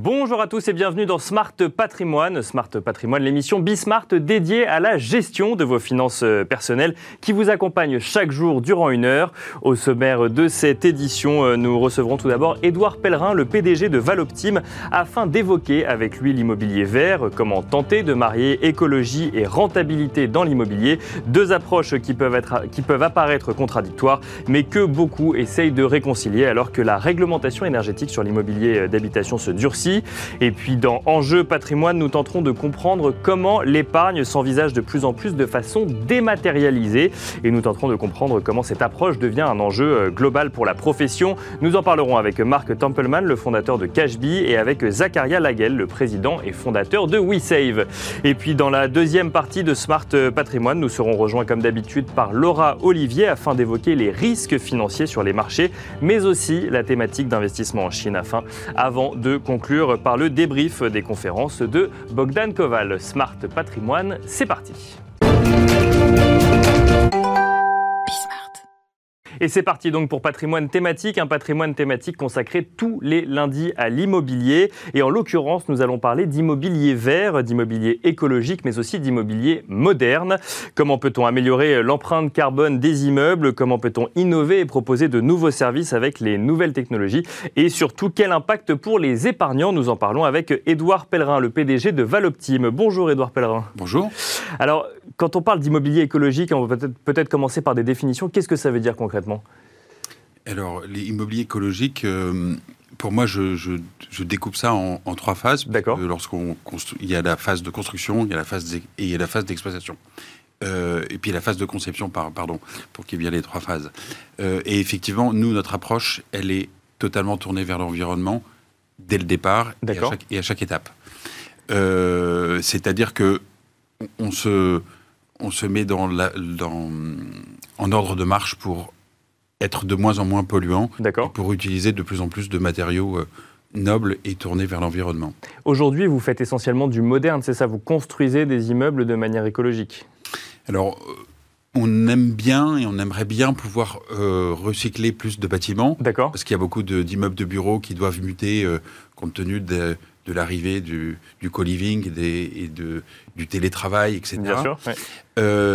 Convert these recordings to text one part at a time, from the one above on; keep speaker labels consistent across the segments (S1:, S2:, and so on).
S1: Bonjour à tous et bienvenue dans Smart Patrimoine. Smart Patrimoine, l'émission Bismart dédiée à la gestion de vos finances euh, personnelles qui vous accompagne chaque jour durant une heure. Au sommaire de cette édition, euh, nous recevrons tout d'abord Édouard Pellerin, le PDG de Valoptime, afin d'évoquer avec lui l'immobilier vert, comment tenter de marier écologie et rentabilité dans l'immobilier, deux approches qui peuvent, qui peuvent apparaître contradictoires, mais que beaucoup essayent de réconcilier alors que la réglementation énergétique sur l'immobilier d'habitation se durcit et puis dans Enjeu patrimoine, nous tenterons de comprendre comment l'épargne s'envisage de plus en plus de façon dématérialisée. Et nous tenterons de comprendre comment cette approche devient un enjeu euh, global pour la profession. Nous en parlerons avec Marc Templeman, le fondateur de Cashbee, et avec Zacharia Laguel, le président et fondateur de WeSave. Et puis dans la deuxième partie de Smart Patrimoine, nous serons rejoints comme d'habitude par Laura Olivier afin d'évoquer les risques financiers sur les marchés, mais aussi la thématique d'investissement en Chine afin, avant de conclure par le débrief des conférences de Bogdan Koval. Smart Patrimoine, c'est parti. Et c'est parti donc pour patrimoine thématique, un patrimoine thématique consacré tous les lundis à l'immobilier. Et en l'occurrence, nous allons parler d'immobilier vert, d'immobilier écologique, mais aussi d'immobilier moderne. Comment peut-on améliorer l'empreinte carbone des immeubles? Comment peut-on innover et proposer de nouveaux services avec les nouvelles technologies? Et surtout, quel impact pour les épargnants? Nous en parlons avec Édouard Pellerin, le PDG de Valoptime. Bonjour Édouard Pellerin.
S2: Bonjour.
S1: Alors, quand on parle d'immobilier écologique, on va peut-être peut commencer par des définitions. Qu'est-ce que ça veut dire concrètement?
S2: Alors, l'immobilier écologique, euh, pour moi, je, découpe ça en, trois phases.
S1: D'accord.
S2: Lorsqu'on il y a la phase de construction, il y a la phase et il y a la phase d'exploitation. Euh, et puis la phase de conception, pardon, pour qu'il y ait bien les trois phases. Euh, et effectivement, nous, notre approche, elle est totalement tournée vers l'environnement dès le départ et à, chaque, et à, chaque, étape. C'est-à-dire que on se, on se met dans la, dans, en ordre de marche pour être de moins en moins polluant et pour utiliser de plus en plus de matériaux euh, nobles et tournés vers l'environnement.
S1: Aujourd'hui, vous faites essentiellement du moderne, c'est ça? Vous construisez des immeubles de manière écologique?
S2: Alors, euh, on aime bien et on aimerait bien pouvoir euh, recycler plus de bâtiments.
S1: D'accord.
S2: Parce qu'il y a beaucoup d'immeubles de, bureaux qui doivent muter compte tenu de, l'arrivée du, co-living et, de, du télétravail, etc.
S1: Bien sûr.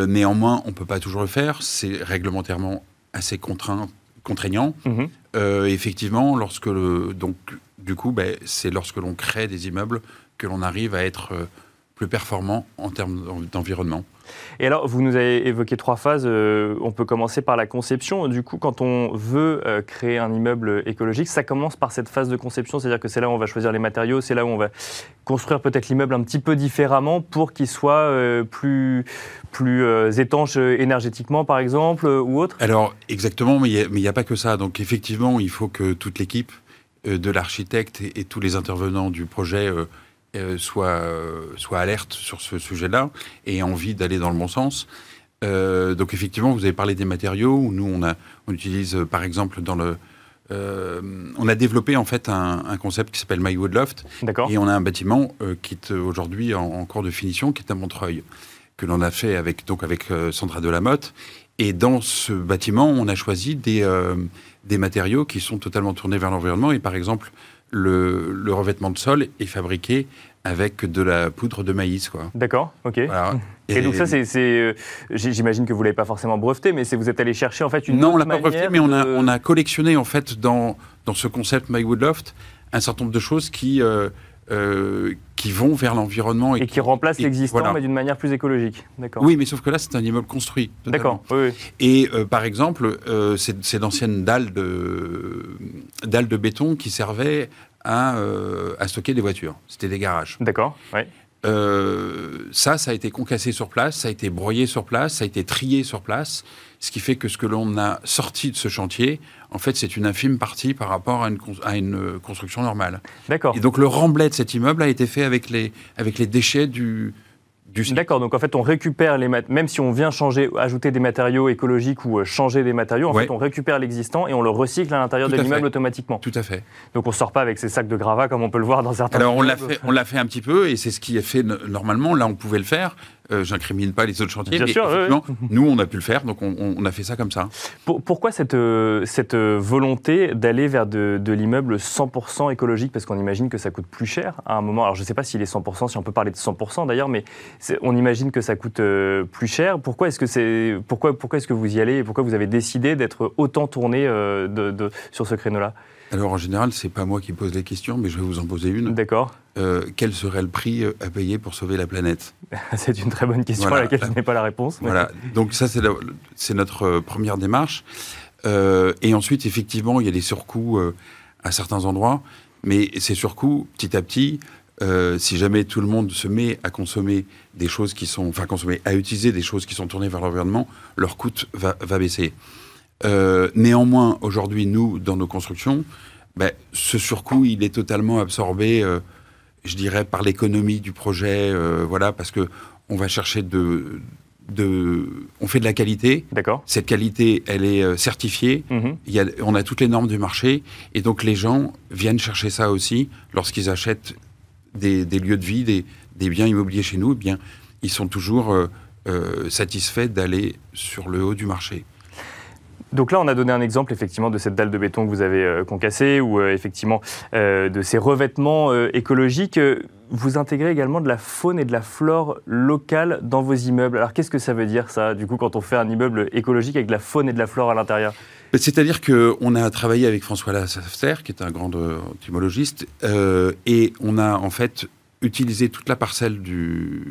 S2: néanmoins, on ne peut pas toujours le faire. C'est réglementairement assez contraint, contraignant. Mhm. Euh, effectivement, lorsque le, donc du coup, ben, c'est lorsque l'on crée des immeubles que l'on arrive à être euh, plus performant en termes d'environnement.
S1: Et alors, vous nous avez évoqué trois phases. Euh, on peut commencer par la conception. Du coup, quand on veut euh, créer un immeuble écologique, ça commence par cette phase de conception. C'est-à-dire que c'est là où on va choisir les matériaux, c'est là où on va construire peut-être l'immeuble un petit peu différemment pour qu'il soit euh, plus, plus étanche énergétiquement, par exemple, ou autre
S2: Alors, exactement, mais il n'y a, pas que ça. Donc, effectivement, il faut que toute l'équipe de l'architecte et, tous les intervenants du projet euh, soit alerte sur ce sujet-là et envie d'aller dans le bon sens. Euh, donc effectivement, vous avez parlé des matériaux. Nous, on, a, on utilise par exemple dans le... on a développé en fait un, concept qui s'appelle My Wood Loft. Et on a un bâtiment qui est aujourd'hui en, cours de finition, qui est à Montreuil, que l'on a fait avec, donc avec Sandra Delamotte. Et dans ce bâtiment, on a choisi des, des matériaux qui sont totalement tournés vers l'environnement. Et par exemple, le, revêtement de sol est fabriqué avec de la poudre de maïs.
S1: D'accord, ok. Et, donc ça, c'est, euh, j'imagine que vous l'avez pas forcément breveté, mais c'est vous êtes allé chercher en fait une
S2: non,
S1: on
S2: l'a pas breveté, mais on a on a collectionné en fait dans dans ce concept My Woodloft un certain nombre de choses qui euh, euh, qui vont vers l'environnement.
S1: Et, qui remplacent l'existant, mais d'une manière plus écologique.
S2: Oui, mais sauf que là, c'est un immeuble construit.
S1: D'accord. Oui,
S2: Et euh, par exemple, euh, c'est d'anciennes dalles de, dalles de béton qui servaient à, à stocker des voitures. C'était des garages.
S1: D'accord. Oui.
S2: ça, ça a été concassé sur place, ça a été broyé sur place, ça a été trié sur place, ce qui fait que ce que l'on a sorti de ce chantier, en fait, c'est une infime partie par rapport à une, à une euh, construction normale.
S1: D'accord.
S2: Et donc, le remblai de cet immeuble a été fait avec les, avec les déchets du,
S1: D'accord, donc en fait on récupère les même si on vient changer, ajouter des matériaux écologiques ou euh, changer des matériaux, en fait on récupère l'existant et on le recycle à l'intérieur de l'immeuble automatiquement.
S2: Tout à fait.
S1: Donc on sort pas avec ces sacs de gravats comme on peut le voir dans certains.
S2: Alors on l'a fait, on l'a fait un petit peu et c'est ce qui est fait normalement. Là on pouvait le faire. Euh, J'incrimine pas les autres chantiers.
S1: Bien
S2: mais
S1: sûr, oui,
S2: nous, on a pu le faire, donc on, a fait ça comme ça.
S1: Pour- pourquoi cette, euh, cette euh, volonté d'aller vers de, de l'immeuble 100% écologique? Parce qu'on imagine que ça coûte plus cher à un moment. Alors je ne sais pas s'il est 100%, si on peut parler de 100% d'ailleurs, mais on imagine que ça coûte euh, plus cher. Pourquoi est-ce que, c'est, pourquoi, pourquoi est-ce que vous y allez? Et pourquoi vous avez décidé d'être autant tourné de- de- sur ce créneau-là?
S2: Alors en général, c'est pas moi qui pose les questions, mais je vais vous en poser une.
S1: D'accord
S2: Euh, quel serait le prix euh, à payer pour sauver la planète?
S1: C'est une très bonne question
S2: Voilà.
S1: à laquelle je n'ai pas la réponse. mais-
S2: Voilà. Donc ça, c'est notre euh, première démarche. Euh, et ensuite, effectivement, il y a des surcoûts euh, à certains endroits, mais ces surcoûts, petit à petit, euh, si jamais tout le monde se met à consommer des choses qui sont, enfin, consommer, à utiliser des choses qui sont tournées vers l'environnement, leur coût va, va baisser. Euh, néanmoins, aujourd'hui, nous, dans nos constructions, ben, ce surcoût, il est totalement absorbé, euh, je dirais, par l'économie du projet, euh, voilà, parce que on va chercher de, de, on fait de la qualité.
S1: D'accord.
S2: Cette qualité, elle est certifiée.
S1: Mhm.
S2: Il y a, on a toutes les normes du marché, et donc les gens viennent chercher ça aussi lorsqu'ils achètent des, des lieux de vie, des, des biens immobiliers chez nous. eh bien, ils sont toujours satisfaits d'aller sur le haut du marché.
S1: Donc là, on a donné un exemple effectivement de cette dalle de béton que vous avez euh, concassée ou euh, effectivement euh, de ces revêtements écologiques. Vous intégrez également de la faune et de la flore locale dans vos immeubles. Alors qu'est-ce que ça veut dire ça, du coup, quand on fait un immeuble écologique avec de la faune et de la flore à l'intérieur?
S2: C'est-à-dire qu'on a travaillé avec François Lassafter, qui est un grand entomologiste, euh, et on a en fait utilisé toute la parcelle du,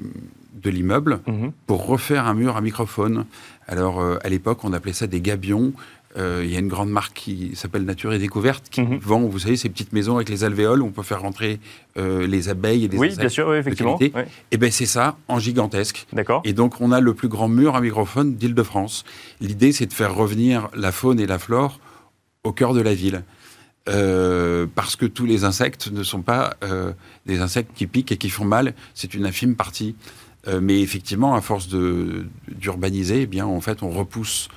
S2: de l'immeuble
S1: Mhm.
S2: pour refaire un mur à microphone. Alors, euh, à l'époque, on appelait ça des gabions. Euh, Il y a une grande marque qui s'appelle Nature et Découverte qui
S1: Mhm.
S2: vend, vous savez, ces petites maisons avec les alvéoles où on peut faire rentrer euh, les abeilles et les
S1: Oui, bien sûr, oui, effectivement.
S2: Et bien, c'est ça, en gigantesque.
S1: D'accord.
S2: Et donc, on a le plus grand mur à microphone d'Île-de-France. L'idée, c'est de faire revenir la faune et la flore au cœur de la ville. Euh, parce que tous les insectes ne sont pas des insectes qui piquent et qui font mal. C'est une infime partie. Euh, mais effectivement, à force d'urbaniser, eh bien, en fait, on repousse,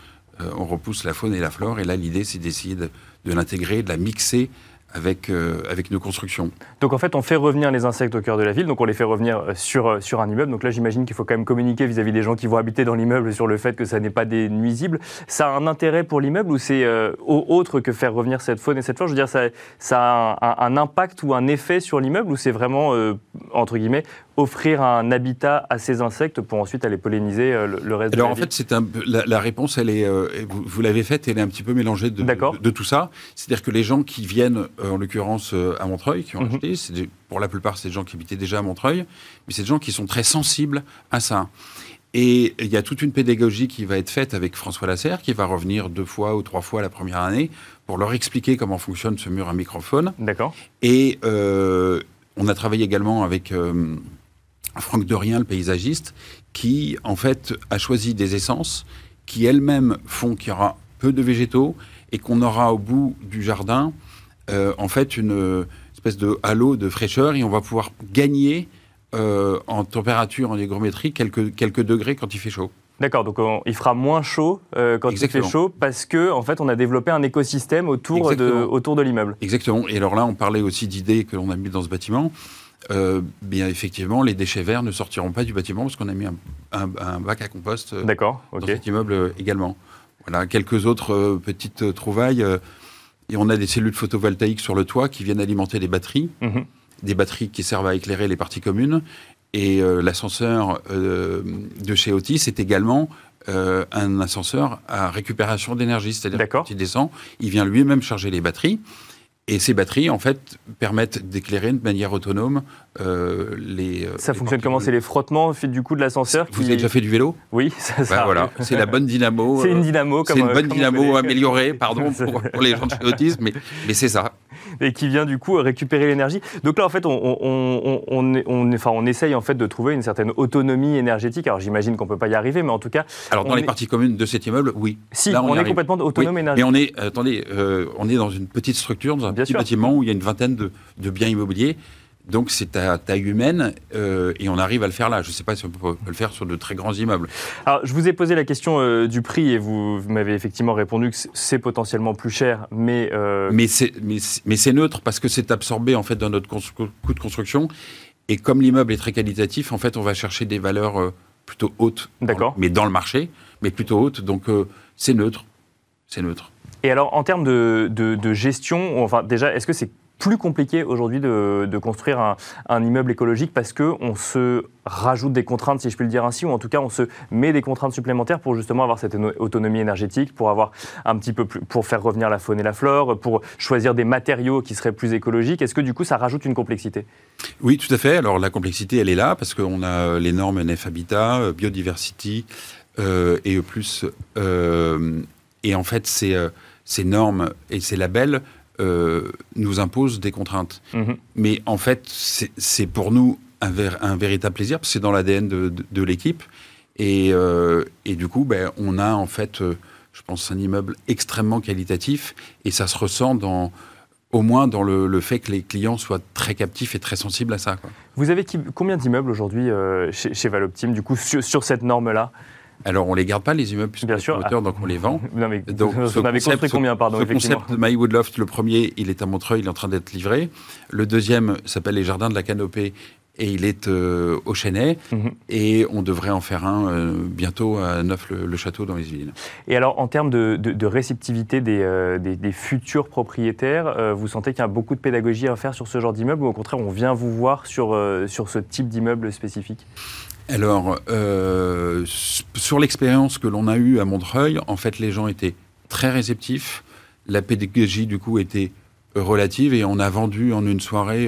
S2: euh, on repousse la faune et la flore. Et là, l'idée, c'est d'essayer de, de l'intégrer, de la mixer avec, euh, avec nos constructions.
S1: Donc en fait, on fait revenir les insectes au cœur de la ville, donc on les fait revenir sur, sur un immeuble. Donc là, j'imagine qu'il faut quand même communiquer vis-à-vis des gens qui vont habiter dans l'immeuble sur le fait que ça n'est pas des nuisibles. Ça a un intérêt pour l'immeuble ou c'est au- autre que faire revenir cette faune et cette flore? Je veux dire, ça, a un, impact ou un effet sur l'immeuble ou c'est vraiment, entre guillemets, offrir un habitat à ces insectes pour ensuite aller polliniser euh, le, le reste
S2: Alors
S1: de la
S2: en fait, c'est un, peu- la, la réponse, elle est, euh, vous, vous l'avez faite, elle est un petit peu mélangée de,
S1: D'accord.
S2: de, de tout ça. C'est-à-dire que les gens qui viennent, euh, en l'occurrence euh, à Montreuil, qui ont
S1: Mhm.
S2: acheté, c'est des- pour la plupart, c'est des gens qui habitaient déjà à Montreuil, mais c'est des gens qui sont très sensibles à ça. Et il y a toute une pédagogie qui va être faite avec François Lasserre, qui va revenir deux fois ou trois fois la première année pour leur expliquer comment fonctionne ce mur à microphone.
S1: D'accord.
S2: Et on a travaillé également avec Franck Dorien, le paysagiste, qui en fait a choisi des essences qui elles-mêmes font qu'il y aura peu de végétaux et qu'on aura au bout du jardin euh, en fait une espèce de halo de fraîcheur et on va pouvoir gagner euh, en température, en hygrométrie, quelques, quelques degrés quand il fait chaud.
S1: D'accord, donc on- il fera moins chaud euh, quand il fait chaud parce que en fait on a développé un écosystème autour de, autour de l'immeuble.
S2: Exactement. Et alors là, on parlait aussi d'idées que l'on a mis dans ce bâtiment. Euh, bien effectivement, les déchets verts ne sortiront pas du bâtiment parce qu'on a mis un, un- un bac à compost euh,
S1: D'accord,
S2: dans cet immeuble euh, également. Voilà, quelques autres euh, petites trouvailles. et on a des cellules photovoltaïques sur le toit qui viennent alimenter les batteries,
S1: Mhm.
S2: des batteries qui servent à éclairer les parties communes. Et l'ascenseur de chez Otis est également euh, un ascenseur à récupération d'énergie. C'est-à-dire quand il descend, il vient lui-même charger les batteries. Et ces batteries, en fait, permettent d'éclairer de manière autonome euh, les.
S1: Ça
S2: les
S1: fonctionne comment? C'est les frottements du coup de l'ascenseur
S2: Vous
S1: qui-
S2: avez déjà fait du vélo?
S1: Oui, ça, ça
S2: Bah. Voilà, c'est la bonne dynamo.
S1: C'est
S2: euh,
S1: une dynamo comme
S2: c'est une
S1: euh,
S2: bonne dynamo améliorée, pardon, pour, pour les gens de chez Otis, mais, mais c'est ça.
S1: Et qui vient du coup récupérer l'énergie. Donc là, en fait, on, enfin, on essaye en fait de trouver une certaine autonomie énergétique. Alors j'imagine qu'on peut pas y arriver, mais en tout cas,
S2: Alors, dans les
S1: est-
S2: parties communes de cet immeuble, oui.
S1: si
S2: Là,
S1: on, est
S2: arrive.
S1: complètement autonome
S2: Oui,
S1: énergétique.
S2: Mais on est, attendez, euh, on est dans une petite structure, dans un
S1: Bien
S2: petit
S1: sûr.
S2: bâtiment où il y a une vingtaine de, de biens immobiliers. Donc c'est à taille humaine euh, et on arrive à le faire là. Je ne sais pas si on peut le faire sur de très grands immeubles.
S1: Alors, je vous ai posé la question euh, du prix et vous, vous m'avez effectivement répondu que c'est- potentiellement plus cher, mais euh,
S2: Mais c'est mais, c'est- mais c'est neutre parce que c'est absorbé en fait dans notre coût de construction. Et comme l'immeuble est très qualitatif, en fait, on va chercher des valeurs plutôt haute.
S1: D'accord.
S2: Mais dans le marché, mais plutôt haute. Donc c'est neutre. C'est neutre.
S1: Et alors, en termes de, de gestion, enfin, déjà, est-ce que c'est plus compliqué aujourd'hui de, construire un, immeuble écologique parce qu'on se rajoute des contraintes, si je puis le dire ainsi, ou en tout cas on se met des contraintes supplémentaires pour justement avoir cette autonomie énergétique, pour avoir un petit peu plus, pour faire revenir la faune et la flore, pour choisir des matériaux qui seraient plus écologiques. Est-ce que du coup ça rajoute une complexité?
S2: Oui, tout à fait. Alors la complexité, elle est là parce qu'on a les normes NF Habitat, euh, Biodiversity euh, et plus. Euh, et en fait, ces normes et ces labels euh, nous impose des contraintes. Mhm. Mais en fait, c'est pour nous un, un, véritable plaisir, parce que c'est dans l'ADN de, l'équipe. Et, euh, et, du coup, ben, on a en fait, euh, je pense, un immeuble extrêmement qualitatif, et ça se ressent dans, au moins dans le, fait que les clients soient très captifs et très sensibles à ça.
S1: Vous avez combien d'immeubles aujourd'hui chez, chez Valoptime, du coup, sur cette norme-là?
S2: Alors, on ne les garde pas, les immeubles, puisque
S1: Bien sûr.
S2: Moteur, donc on les vend.
S1: Non, mais donc, vous avez construit combien, pardon
S2: Le concept de My Woodloft, le premier, il est à Montreuil, il est en train d'être livré. Le deuxième s'appelle Les Jardins de la Canopée, et il est euh, au Chênay. Mhm. Et on devrait en faire un euh, bientôt à Neuf-le-Château dans les villes.
S1: Et alors, en termes de, réceptivité euh, des, des, futurs propriétaires, vous sentez qu'il y a beaucoup de pédagogie à faire sur ce genre d'immeuble ou au contraire, on vient vous voir sur, sur ce type d'immeuble spécifique?
S2: Alors, euh, sur l'expérience que l'on a eue à Montreuil, en fait, les gens étaient très réceptifs. La pédagogie, du coup, était relative et on a vendu en une soirée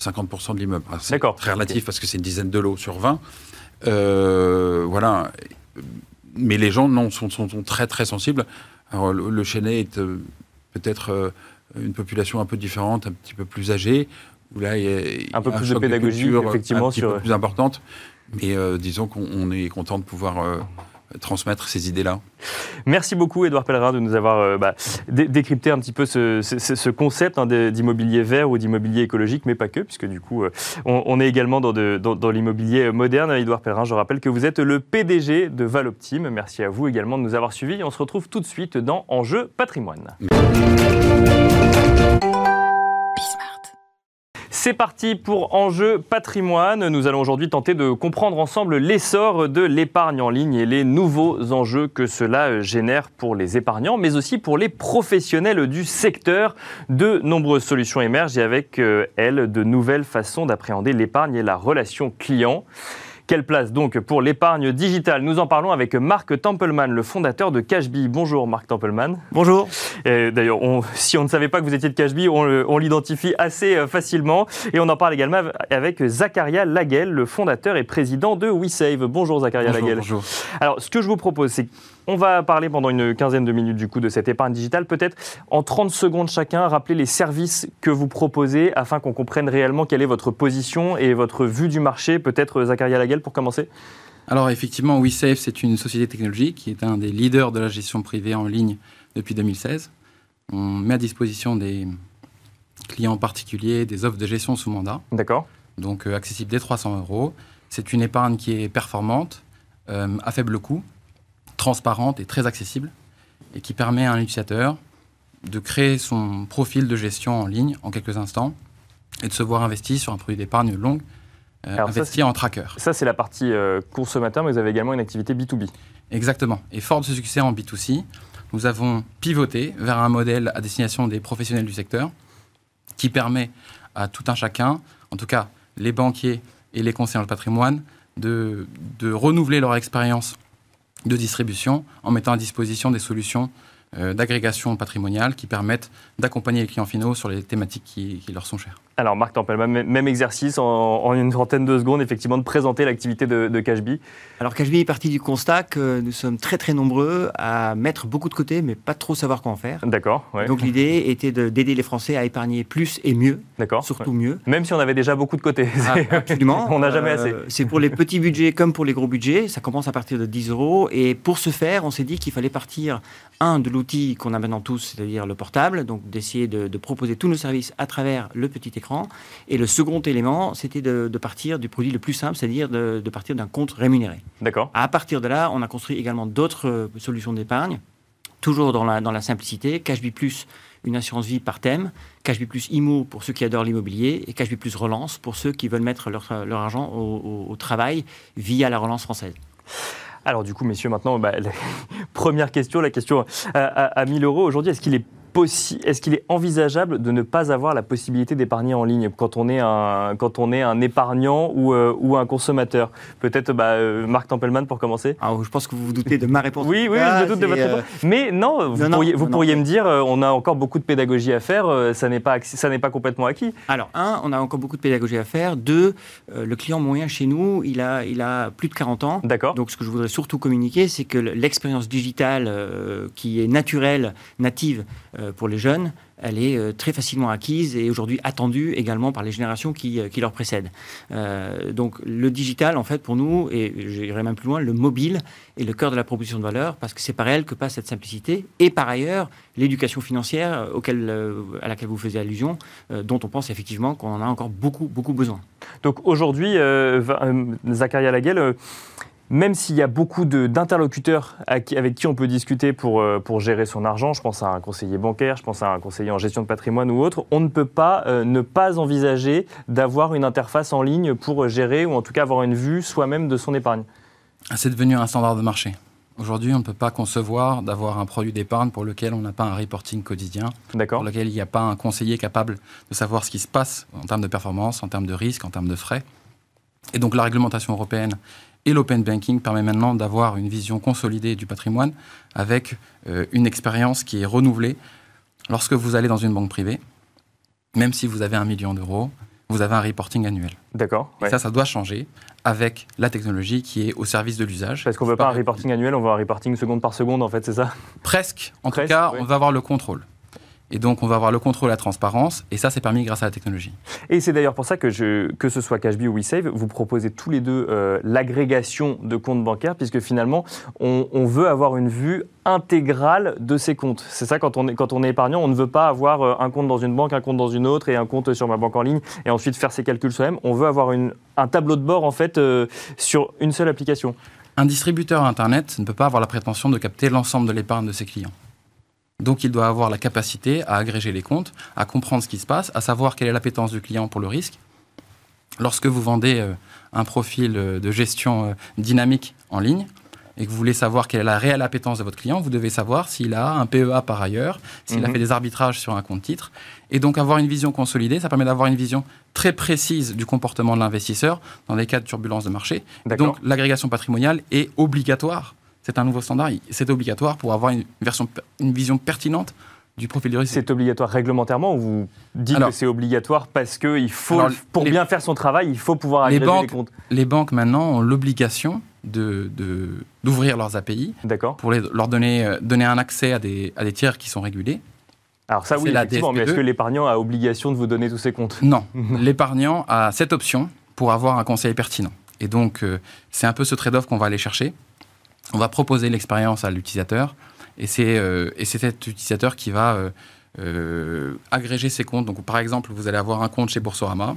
S2: 50% euh, de l'immeuble.
S1: C'est
S2: très relatif parce que c'est une dizaine de lots sur 20. Euh, voilà. Mais les gens non, sont, sont, très très sensibles. Alors, le, le est peut-être une population un peu différente, un petit peu plus âgée,
S1: où là il y a un peu plus de pédagogie effectivement
S2: un petit peu plus importante. Mais euh, disons qu'on est content de pouvoir euh, transmettre ces idées-là.
S1: Merci beaucoup, Edouard Pellerin, de nous avoir euh, bah, décrypté un petit peu ce, concept hein, d'immobilier vert ou d'immobilier écologique, mais pas que, puisque du coup, on, est également dans, l'immobilier moderne. Edouard Pellerin, je rappelle que vous êtes le PDG de Valoptime. Merci à vous également de nous avoir suivis. On se retrouve tout de suite dans Enjeu patrimoine. C'est parti pour Enjeu patrimoine. Nous allons aujourd'hui tenter de comprendre ensemble l'essor de l'épargne en ligne et les nouveaux enjeux que cela génère pour les épargnants, mais aussi pour les professionnels du secteur. De nombreuses solutions émergent et avec euh, elles de nouvelles façons d'appréhender l'épargne et la relation client. Quelle place donc pour l'épargne digitale? Nous en parlons avec Marc Templeman, le fondateur de Cashbee. Bonjour Marc Templeman.
S3: Bonjour.
S1: D'ailleurs, si on ne savait pas que vous étiez de Cashbee, on, l'identifie assez euh, facilement. Et on en parle également avec Zacharia Laguel, le fondateur et président de WeSave. Bonjour Zacharia
S3: bonjour,
S1: Laguel.
S3: Bonjour.
S1: Alors, ce que je vous propose, c'est on va parler pendant une quinzaine de minutes du coup de cette épargne digitale. Peut-être en 30 secondes chacun, rappeler les services que vous proposez afin qu'on comprenne réellement quelle est votre position et votre vue du marché. Peut-être Zacharia Laguel pour commencer
S3: alors effectivement, WeSafe, c'est une société technologique qui est un des leaders de la gestion privée en ligne depuis 2016. On met à disposition des clients particuliers des offres de gestion sous mandat.
S1: D'accord.
S3: Donc euh, accessible dès 300 euros. C'est une épargne qui est performante, euh, à faible coût transparente et très accessible et qui permet à un utilisateur de créer son profil de gestion en ligne en quelques instants et de se voir investi sur un produit d'épargne longue euh, investi en tracker.
S1: Ça, c'est la partie euh, consommateur, mais vous avez également une activité B2B.
S3: Exactement. Et fort de ce succès en B2C, nous avons pivoté vers un modèle à destination des professionnels du secteur qui permet à tout un chacun, en tout cas les banquiers et les conseillers en patrimoine, de, de renouveler leur expérience de distribution en mettant à disposition des solutions euh, d'agrégation patrimoniale qui permettent d'accompagner les clients finaux sur les thématiques qui, leur sont chères.
S1: Alors Marc Tempelman, même exercice en, une trentaine de secondes, effectivement, de présenter l'activité de, de Cashbee.
S4: Alors Cashbee est parti du constat que nous sommes très très nombreux à mettre beaucoup de côté, mais pas trop savoir quoi en faire.
S1: D'accord.
S4: Donc l'idée était d'aider les Français à épargner plus et mieux.
S1: D'accord.
S4: Surtout mieux.
S1: Même si on avait déjà beaucoup de côté.
S4: Ah, absolument.
S1: on n'a jamais assez. Euh,
S4: c'est pour les petits budgets comme pour les gros budgets. Ça commence à partir de 10 euros. Et pour ce faire, on s'est dit qu'il fallait partir, un, de l'outil qu'on a maintenant tous, c'est-à-dire le portable, donc d'essayer de, proposer tous nos services à travers le petit écran. Et le second élément, c'était de, partir du produit le plus simple, c'est-à-dire de, de partir d'un compte rémunéré.
S1: D'accord.
S4: À partir de là, on a construit également d'autres euh, solutions d'épargne, toujours dans la, dans la simplicité. Cashbee Plus une assurance vie par thème, CashB plus IMO pour ceux qui adorent l'immobilier et CashB plus relance pour ceux qui veulent mettre leur, leur argent au, au, au travail via la relance française.
S1: Alors du coup, messieurs, maintenant, bah, la première question, la question à, à, à 1000 euros. Aujourd'hui, est-ce qu'il est est-ce qu'il est envisageable de ne pas avoir la possibilité d'épargner en ligne quand on est un, quand on est un épargnant ou, euh, ou un consommateur? Peut-être bah, euh, Marc Tempelman pour commencer
S4: Alors, Je pense que vous vous doutez de ma réponse.
S1: oui, oui, je me doute de votre réponse. Mais non, vous non, pourriez, non, vous pourriez me dire, euh, on a encore beaucoup de pédagogie à faire, euh, ça n'est pas, ça n'est pas complètement acquis.
S4: Alors, un, on a encore beaucoup de pédagogie à faire. Deux, euh, le client moyen chez nous, il a, il a plus de 40 ans.
S1: D'accord.
S4: Donc, ce que je voudrais surtout communiquer, c'est que l'expérience digitale euh, qui est naturelle, native euh, pour les jeunes, elle est euh, très facilement acquise et aujourd'hui attendue également par les générations qui, euh, qui leur précèdent. Euh, donc le digital, en fait, pour nous, et j'irai même plus loin, le mobile est le cœur de la proposition de valeur parce que c'est par elle que passe cette simplicité et par ailleurs l'éducation financière auquel, à laquelle vous faisiez allusion, dont on pense effectivement qu'on en a encore beaucoup, beaucoup besoin.
S1: Donc aujourd'hui, Zacharia Laguel, même s'il y a beaucoup d'interlocuteurs avec qui on peut discuter pour, euh, pour gérer son argent, je pense à un conseiller bancaire, je pense à un conseiller en gestion de patrimoine ou autre, on ne peut pas euh, ne pas envisager d'avoir une interface en ligne pour gérer ou en tout cas avoir une vue soi-même de son épargne.
S3: C'est devenu un standard de marché. Aujourd'hui, on ne peut pas concevoir d'avoir un produit d'épargne pour lequel on n'a pas un reporting quotidien, pour lequel il n'y a pas un conseiller capable de savoir ce qui se passe en termes de performance, en termes de risque, en termes de frais. Et donc la réglementation européenne et l'open banking permet maintenant d'avoir une vision consolidée du patrimoine avec euh, une expérience qui est renouvelée. Lorsque vous allez dans une banque privée, même si vous avez un million d'euros, vous avez un reporting annuel.
S1: D'accord.
S3: Ouais. Ça, ça doit changer avec la technologie qui est au service de l'usage.
S1: Parce qu'on ne veut pas un reporting annuel, on veut un reporting seconde par seconde, en fait, c'est ça?
S3: Presque. En Presque, tout cas, on va avoir le contrôle. Et donc, on va avoir le contrôle, la transparence, et ça, c'est permis grâce à la technologie.
S1: Et c'est d'ailleurs pour ça que, je, que ce soit Cashby ou WeSave, vous proposez tous les deux euh, l'agrégation de comptes bancaires, puisque finalement, on, on, veut avoir une vue intégrale de ces comptes. C'est ça, quand on, est, quand on est épargnant, on ne veut pas avoir euh, un compte dans une banque, un compte dans une autre, et un compte sur ma banque en ligne, et ensuite faire ses calculs soi-même. On veut avoir une, un tableau de bord, en fait, euh, sur une seule application.
S3: Un distributeur Internet ne peut pas avoir la prétention de capter l'ensemble de l'épargne de ses clients. Donc il doit avoir la capacité à agréger les comptes, à comprendre ce qui se passe, à savoir quelle est l'appétence du client pour le risque. Lorsque vous vendez euh, un profil euh, de gestion euh, dynamique en ligne et que vous voulez savoir quelle est la réelle appétence de votre client, vous devez savoir s'il a un PEA par ailleurs, s'il mmh. a fait des arbitrages sur un compte titre. Et donc avoir une vision consolidée, ça permet d'avoir une vision très précise du comportement de l'investisseur dans les cas de turbulence de marché. Donc l'agrégation patrimoniale est obligatoire c'est un nouveau standard. C'est obligatoire pour avoir une, version, une vision pertinente du profil du risque.
S1: C'est obligatoire réglementairement ou vous dites alors, que c'est obligatoire parce que il faut, alors, pour les, bien faire son travail, il faut pouvoir agréger
S3: les, banques,
S1: les comptes
S3: Les banques maintenant ont l'obligation d'ouvrir de, de, leurs API pour les, leur donner, donner un accès à des, à des tiers qui sont régulés.
S1: Alors ça oui, effectivement, mais est-ce que l'épargnant a obligation de vous donner tous ses comptes?
S3: Non, l'épargnant a cette option pour avoir un conseil pertinent. Et donc, euh, c'est un peu ce trade-off qu'on va aller chercher on va proposer l'expérience à l'utilisateur et c'est euh, cet utilisateur qui va euh, euh, agréger ses comptes. Par exemple, vous allez avoir un compte chez Boursorama,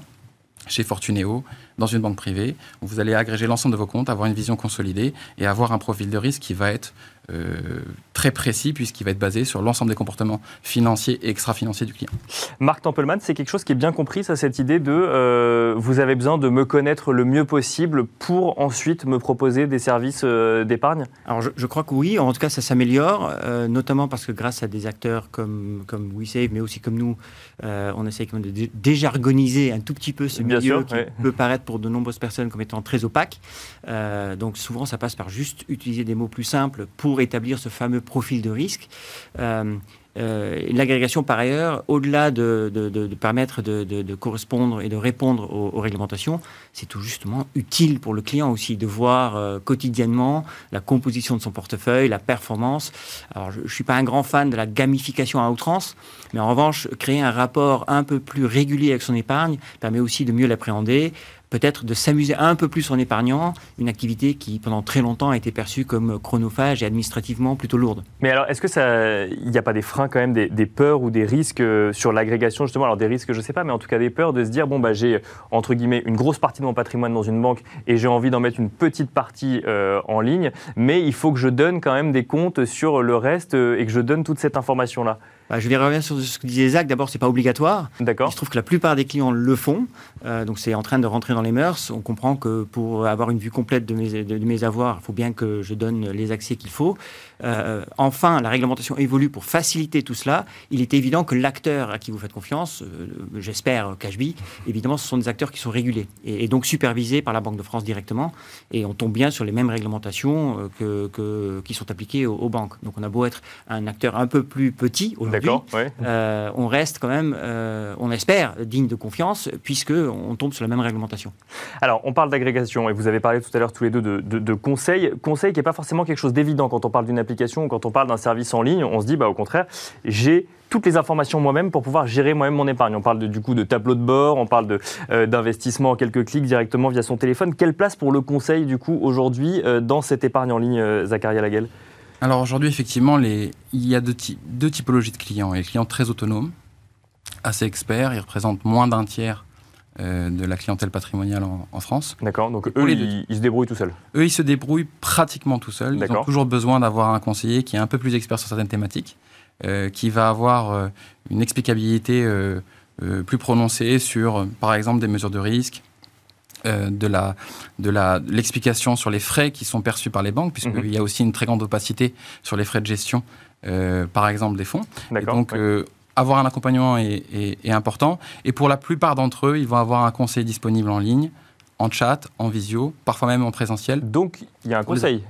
S3: chez Fortuneo, dans une banque privée. Vous allez agréger l'ensemble de vos comptes, avoir une vision consolidée et avoir un profil de risque qui va être euh, très précis puisqu'il va être basé sur l'ensemble des comportements financiers et extra-financiers du client.
S1: Marc Tempelman, c'est quelque chose qui est bien compris, ça, cette idée de euh, vous avez besoin de me connaître le mieux possible pour ensuite me proposer des services euh, d'épargne?
S4: Alors je, je, crois que oui, en tout cas ça s'améliore, euh, notamment parce que grâce à des acteurs comme, comme WeSave, mais aussi comme nous, euh, on essaie quand même de déjargoniser un tout petit peu ce
S1: bien
S4: milieu
S1: sûr,
S4: qui
S1: ouais.
S4: peut paraître pour de nombreuses personnes comme étant très opaque. Euh, donc souvent ça passe par juste utiliser des mots plus simples pour établir ce fameux profil de risque. Euh, euh, L'agrégation, par ailleurs, au-delà de, permettre de, correspondre et de répondre aux, aux réglementations, c'est tout justement utile pour le client aussi de voir euh, quotidiennement la composition de son portefeuille, la performance. Alors, je ne suis pas un grand fan de la gamification à outrance, mais en revanche, créer un rapport un peu plus régulier avec son épargne permet aussi de mieux l'appréhender, peut-être de s'amuser un peu plus en épargnant, une activité qui pendant très longtemps a été perçue comme chronophage et administrativement plutôt lourde.
S1: Mais alors, est-ce que ça, il n'y a pas des freins quand même, des, peurs ou des risques euh, sur l'agrégation justement? Alors des risques, je ne sais pas, mais en tout cas des peurs de se dire bon bah j'ai entre guillemets une grosse partie de mon patrimoine dans une banque et j'ai envie d'en mettre une petite partie euh, en ligne, mais il faut que je donne quand même des comptes sur le reste euh, et que je donne toute cette information là.
S4: Bah, je vais revenir sur ce que disait Zach. D'abord, c'est pas obligatoire.
S1: D'accord.
S4: Il se trouve que la plupart des clients le font. Euh, donc, c'est en train de rentrer dans les mœurs. On comprend que pour avoir une vue complète de mes, de, mes avoirs, il faut bien que je donne les accès qu'il faut. Euh, enfin, la réglementation évolue pour faciliter tout cela. Il est évident que l'acteur à qui vous faites confiance, euh, j'espère Cashby, évidemment, ce sont des acteurs qui sont régulés et, donc supervisés par la Banque de France directement. Et on tombe bien sur les mêmes réglementations que, que, qui sont appliquées aux, aux, banques. Donc, on a beau être un acteur un peu plus petit aujourd'hui, euh, on reste quand même, euh, on espère, digne de confiance, puisque on tombe sur la même réglementation.
S1: Alors, on parle d'agrégation, et vous avez parlé tout à l'heure tous les deux de, de, conseil. Conseil qui n'est pas forcément quelque chose d'évident quand on parle d'une application quand on parle d'un service en ligne. On se dit, bah, au contraire, j'ai toutes les informations moi-même pour pouvoir gérer moi-même mon épargne. On parle du coup de tableau de bord, on parle euh, d'investissement en quelques clics directement via son téléphone. Quelle place pour le conseil du coup aujourd'hui dans cette épargne en ligne, Zacharia Laguel?
S3: Alors aujourd'hui, effectivement, il y a deux, deux, typologies de clients. Les clients très autonomes, assez experts, ils représentent moins d'un tiers euh, de la clientèle patrimoniale en, France.
S1: D'accord, donc eux, ils, se débrouillent tout seuls
S3: Eux, ils se débrouillent pratiquement tout seuls. Ils ont toujours besoin d'avoir un conseiller qui est un peu plus expert sur certaines thématiques, euh, qui va avoir euh, une explicabilité plus prononcée sur, par exemple, des mesures de risque, euh, de la de la l'explication sur les frais qui sont perçus par les banques puisqu'il mhm. y a aussi une très grande opacité sur les frais de gestion euh, par exemple des fonds donc euh, avoir un accompagnement est, important et pour la plupart d'entre eux ils vont avoir un conseil disponible en ligne en chat, en visio, parfois même en présentiel.
S1: Donc, il y a un conseil.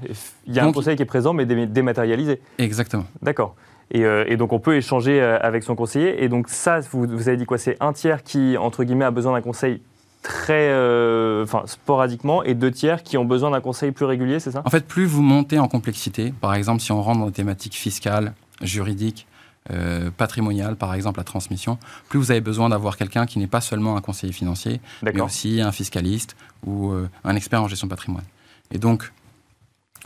S1: Il y a un conseil qui est présent, mais dématérialisé.
S3: Exactement.
S1: D'accord. Et, donc, on peut échanger avec son conseiller. Et donc, ça, vous, vous avez dit quoi? C'est un tiers qui, entre guillemets, a besoin d'un conseil très euh, enfin, sporadiquement et deux tiers qui ont besoin d'un conseil plus régulier, c'est ça?
S3: En fait, plus vous montez en complexité, par exemple, si on rentre dans des thématiques fiscales, juridiques, euh, patrimoniales, par exemple la transmission, plus vous avez besoin d'avoir quelqu'un qui n'est pas seulement un conseiller financier, mais aussi un fiscaliste ou euh, un expert en gestion de patrimoine. Et donc,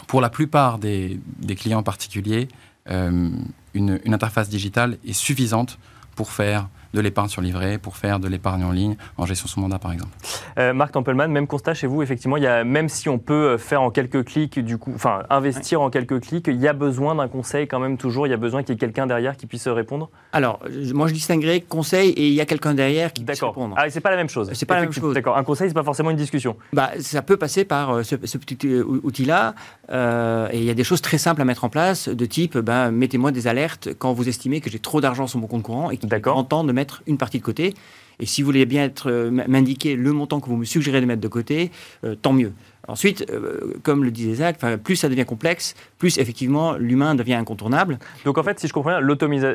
S3: pour la plupart des, clients particuliers, une, une interface digitale est suffisante pour faire de l'épargne sur livret, pour faire de l'épargne en ligne, en gestion sous mandat par exemple.
S1: Euh, Marc Tempelman, même constat chez vous, effectivement, il y a, même si on peut faire en quelques clics, du coup, enfin investir en quelques clics, il y a besoin d'un conseil quand même toujours, il y a besoin qu'il y ait quelqu'un derrière qui puisse répondre?
S4: Alors, moi je distinguerais conseil et il y a quelqu'un derrière qui puisse répondre.
S1: Ah, c'est pas la même chose.
S4: C'est pas la même chose.
S1: D'accord, un conseil, c'est pas forcément une discussion.
S4: Bah, ça peut passer par euh, ce, petit euh, outil-là, et il y a des choses très simples à mettre en place, de type, bah, mettez-moi des alertes quand vous estimez que j'ai trop d'argent sur mon compte courant et qu'il est temps de mettre une partie de côté. Et si vous voulez bien être euh, m'indiquer le montant que vous me suggérez de mettre de côté, euh, tant mieux. Ensuite, euh, comme le disait Zach, plus ça devient complexe, plus effectivement l'humain devient incontournable.
S1: Donc en fait, si je comprends bien,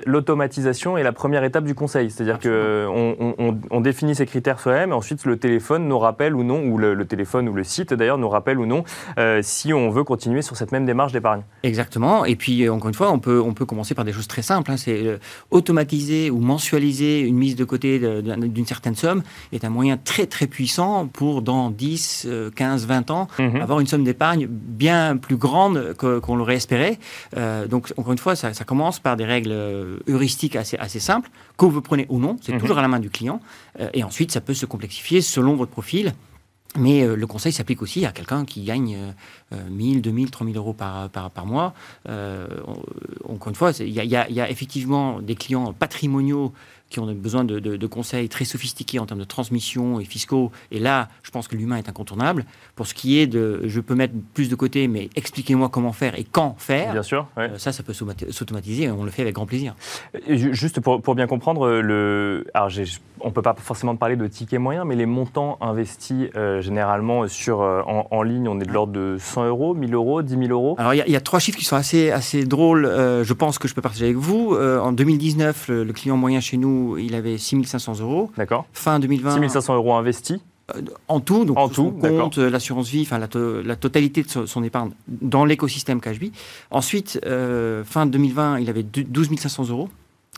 S1: l'automatisation est la première étape du conseil. C'est-à-dire qu'on on, on, définit ses critères soi-même, et ensuite le téléphone nous rappelle ou non, ou le, téléphone ou le site d'ailleurs nous rappelle ou non, euh, si on veut continuer sur cette même démarche d'épargne.
S4: Exactement. Et puis encore une fois, on peut, on peut commencer par des choses très simples. Hein. C'est euh, automatiser ou mensualiser une mise de côté d'une certaine somme est un moyen très très puissant pour dans 10, 15, 20 ans Mhm. avoir une somme d'épargne bien plus grande qu'on l'aurait espéré. Euh, donc, encore une fois, ça, commence par des règles euh, heuristiques assez, assez simples, que vous prenez ou non, c'est mhm. toujours à la main du client. Euh, et ensuite, ça peut se complexifier selon votre profil. Mais le conseil s'applique aussi à quelqu'un qui gagne 1000, 2000, 3000 euros par, par, par mois. encore une fois, il y, y, a effectivement des clients patrimoniaux qui ont besoin de, conseils très sophistiqués en termes de transmission et fiscaux. Et là, je pense que l'humain est incontournable. Pour ce qui est de, je peux mettre plus de côté, mais expliquez-moi comment faire et quand faire.
S1: Bien sûr.
S4: Euh, ça, ça peut s'automatiser et on le fait avec grand plaisir.
S1: Juste pour, bien comprendre, le, alors on ne peut pas forcément parler de tickets moyens, mais les montants investis euh, généralement sur, euh, en, ligne, on est de l'ordre de 100 euros, 1000 euros, 10 000 euros?
S4: Alors il y, a trois chiffres qui sont assez, assez drôles. je pense que je peux partager avec vous. en 2019, le client moyen chez nous il avait 6500 euros.
S1: D'accord.
S4: Fin 2020.
S1: 6500 euros investis
S4: euh, en tout, donc en tout, compte, euh, l'assurance vie, enfin la, totalité de son, épargne dans l'écosystème CashBee. Ensuite, euh, fin 2020, il avait 12 500 euros.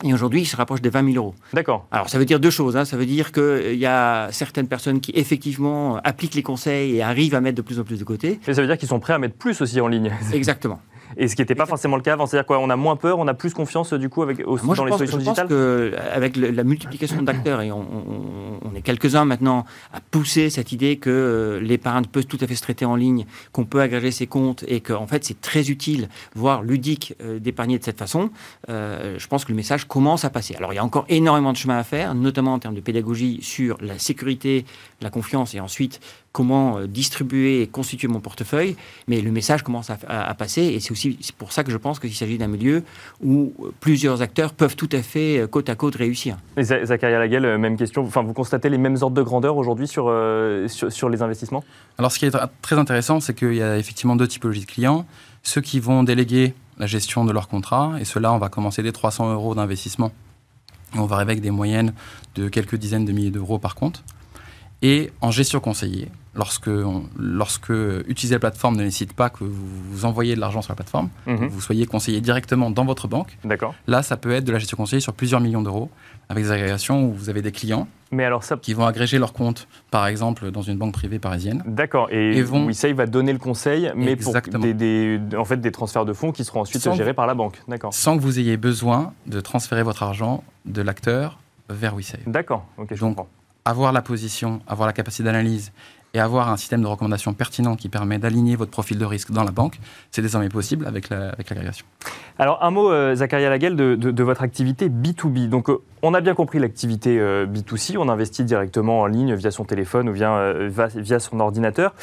S4: Et aujourd'hui, il se rapproche des 20 000 euros.
S1: D'accord.
S4: Alors, ça veut dire deux choses. Hein. Ça veut dire qu'il y a certaines personnes qui, effectivement, appliquent les conseils et arrivent à mettre de plus en plus de côté.
S1: Mais ça veut dire qu'ils sont prêts à mettre plus aussi en ligne.
S4: Exactement.
S1: Et ce qui n'était pas forcément le cas avant. C'est-à-dire quoi On a moins peur, on a plus confiance du coup avec, aussi
S4: Moi,
S1: dans
S4: je
S1: les
S4: pense,
S1: solutions
S4: je
S1: digitales
S4: pense qu'avec la multiplication d'acteurs, et on, on- on est quelques-uns maintenant à pousser cette idée que euh, l'épargne peut tout à fait se traiter en ligne, qu'on peut agréger ses comptes et qu'en fait c'est très utile, voire ludique, euh, d'épargner de cette façon, euh, je pense que le message commence à passer. Alors il y a encore énormément de chemin à faire, notamment en termes de pédagogie sur la sécurité, la confiance et ensuite comment euh, distribuer et constituer mon portefeuille, mais le message commence à, à- à passer et c'est aussi pour ça que je pense qu'il s'agit d'un milieu où euh, plusieurs acteurs peuvent tout à fait euh, côte à côte réussir.
S1: Et Za- Zacharia Laguel, même question. Enfin, vous constatez les mêmes ordres de grandeur aujourd'hui sur, euh, sur, sur les investissements?
S3: Alors, ce qui est tr- très intéressant, c'est qu'il y a effectivement deux typologies de clients. Ceux qui vont déléguer la gestion de leur contrat, et ceux-là, on va commencer dès 300 euros d'investissement. Et on va arriver avec des moyennes de quelques dizaines de milliers d'euros par compte. Et en gestion conseillée, lorsque, on- lorsque utiliser la plateforme ne nécessite pas que vous, vous envoyez de l'argent sur la plateforme, que vous soyez conseillé directement dans votre banque,
S1: D'accord.
S3: là, ça peut être de la gestion conseillée sur plusieurs millions d'euros, avec des agrégations où vous avez des clients
S1: Mais alors ça,
S3: qui vont agréger leur compte, par exemple, dans une banque privée parisienne.
S1: D'accord. Et,
S3: Et vont-
S1: va donner le conseil, mais
S3: Exactement.
S1: pour des, des- en fait, des transferts de fonds qui seront ensuite
S3: Sans-
S1: gérés par la banque. D'accord.
S3: sans que vous ayez besoin de transférer votre argent de l'acteur vers WeSave.
S1: D'accord. Ok, je
S3: Donc,
S1: comprends.
S3: Avoir la position, avoir la capacité d'analyse et avoir un système de recommandation pertinent qui permet d'aligner votre profil de risque dans la banque, c'est désormais possible avec la- avec l'agrégation.
S1: Alors, un mot, euh, Zacharia Laguel, de, de- votre activité B2B. Donc, euh, on a bien compris l'activité euh, B2C. On investit directement en ligne via son téléphone ou via, via son ordinateur.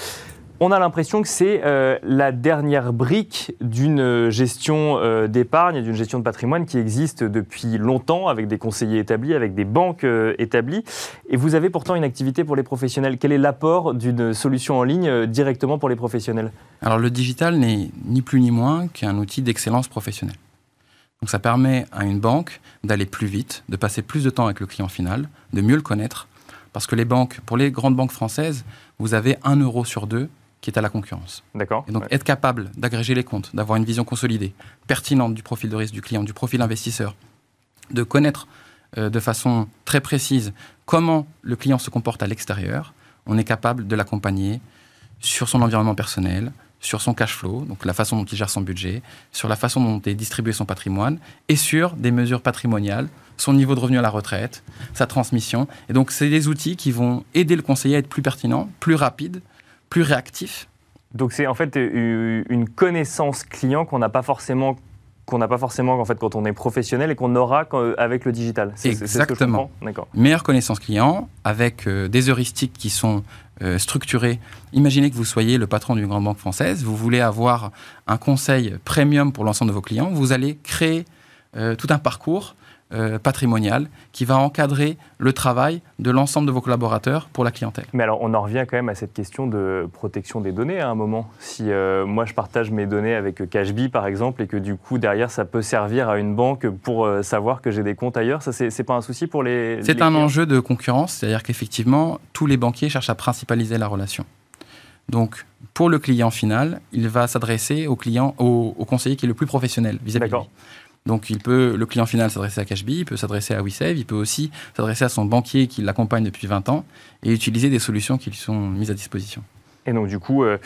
S1: On a l'impression que c'est euh, la dernière brique d'une euh, gestion euh, d'épargne d'une gestion de patrimoine qui existe depuis longtemps avec des conseillers établis, avec des banques euh, établies. Et vous avez pourtant une activité pour les professionnels. Quel est l'apport d'une solution en ligne directement pour les professionnels?
S3: Alors le digital n'est ni plus ni moins qu'un outil d'excellence professionnelle. Donc ça permet à une banque d'aller plus vite, de passer plus de temps avec le client final, de mieux le connaître, parce que les banques, pour les grandes banques françaises, vous avez un euro sur deux qui est à la concurrence.
S1: D'accord
S3: Et donc
S1: Ouais.
S3: être capable d'agréger les comptes, d'avoir une vision consolidée, pertinente du profil de risque du client, du profil investisseur, de connaître euh, de façon très précise comment le client se comporte à l'extérieur, on est capable de l'accompagner sur son environnement personnel, sur son cash flow, donc la façon dont il gère son budget, sur la façon dont est distribué son patrimoine, et sur des mesures patrimoniales, son niveau de revenu à la retraite, sa transmission. Et donc, c'est des outils qui vont aider le conseiller à être plus pertinent, plus rapide, plus réactif,
S1: Donc c'est en fait euh, une connaissance client qu'on n'a pas forcément qu'on n'a pas forcément en fait quand on est professionnel et qu'on aura quand- euh, avec le digital. C'est- c'est ce que je
S3: Exactement. meilleure connaissance client avec euh, des heuristiques qui sont euh, structurées. Imaginez que vous soyez le patron d'une grande banque française, vous voulez avoir un conseil premium pour l'ensemble de vos clients, vous allez créer euh, tout un parcours euh, patrimonial qui va encadrer le travail de l'ensemble de vos collaborateurs pour la clientèle.
S1: Mais alors on en revient quand même à cette question de protection des données à un moment. Si euh, moi je partage mes données avec Cashbee par exemple et que du coup derrière ça peut servir à une banque pour euh, savoir que j'ai des comptes ailleurs, ça c'est pas un souci pour les.
S3: C'est un enjeu de concurrence, c'est-à-dire qu'effectivement, tous les banquiers cherchent à principaliser la relation. Donc, pour le client final, il va s'adresser au client, au, au conseiller qui est le plus professionnel vis-à-vis de
S1: D'accord.
S3: lui. Donc, il peut, le client final s'adresser à Cashbee, il peut s'adresser à WeSave, il peut aussi s'adresser à son banquier qui l'accompagne depuis 20 ans et utiliser des solutions qui lui sont mises à disposition.
S1: Et donc, du coup, euh,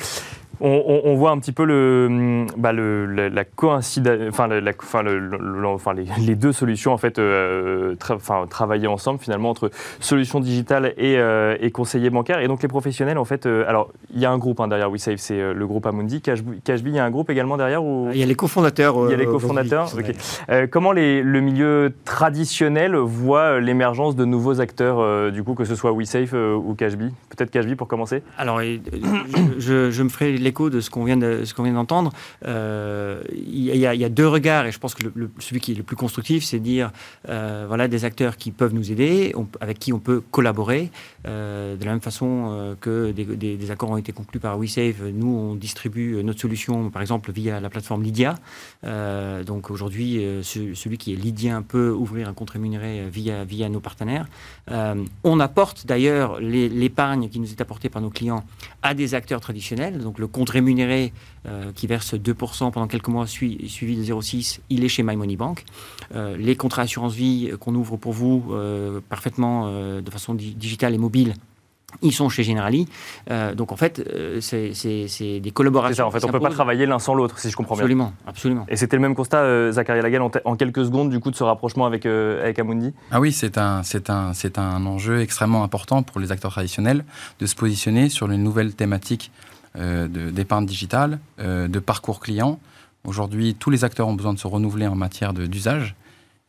S1: on, voit un petit peu le, hum, bah, le- la, la coïncidence, enfin, la- la- enfin, le- le- le- enfin, les, les deux solutions, en fait, euh, tra- enfin, travailler ensemble, finalement, entre solutions digitales et, euh, et conseillers bancaires. Et donc, les professionnels, en fait, euh, alors, il y a un groupe hein, derrière WeSave, c'est euh, le groupe Amundi. Cashbee, Cashbee, il y a un groupe également derrière ou...
S4: Il y a les cofondateurs.
S1: Il y a les cofondateurs, comment les- le milieu traditionnel voit l'émergence de nouveaux acteurs, du coup, que ce soit WeSafe ou Cashbee Peut-être Cashbee pour commencer
S4: Alors, je, je me ferai l'écho de ce qu'on vient de- ce qu'on vient d'entendre. Il y, a- deux regards, et je pense que celui qui est le plus constructif, c'est dire euh, voilà des acteurs qui peuvent nous aider, avec qui on peut collaborer, euh, de la même façon euh, que des, accords ont été conclus par WeSave. Nous, on distribue notre solution, par exemple, via la plateforme Lydia. Donc aujourd'hui, ce- celui qui est lydien peut ouvrir un compte rémunéré via, via nos partenaires. On apporte d'ailleurs l'épargne qui nous est apportée par nos clients à des acteurs traditionnels. Donc le compte rémunéré euh, qui verse 2% pendant quelques mois sui- suivi de 0,6, il est chez My Money Bank. Euh, les contrats assurance vie qu'on ouvre pour vous euh, parfaitement euh, de façon di- digitale et mobile ils sont chez Generali. Euh, donc en fait, euh, c'est des collaborations.
S1: C'est ça, en fait, on ne peut pas travailler l'un sans l'autre, si je comprends
S4: bien. Absolument, absolument.
S1: Et c'était le même constat, euh, Zachary Lagal, en, quelques secondes, du coup, de ce rapprochement avec, avec Amundi?
S3: Ah oui, c'est un, un, un enjeu extrêmement important pour les acteurs traditionnels de se positionner sur une nouvelle thématique d'épargne digitale, de parcours client. Aujourd'hui, tous les acteurs ont besoin de se renouveler en matière d'usage.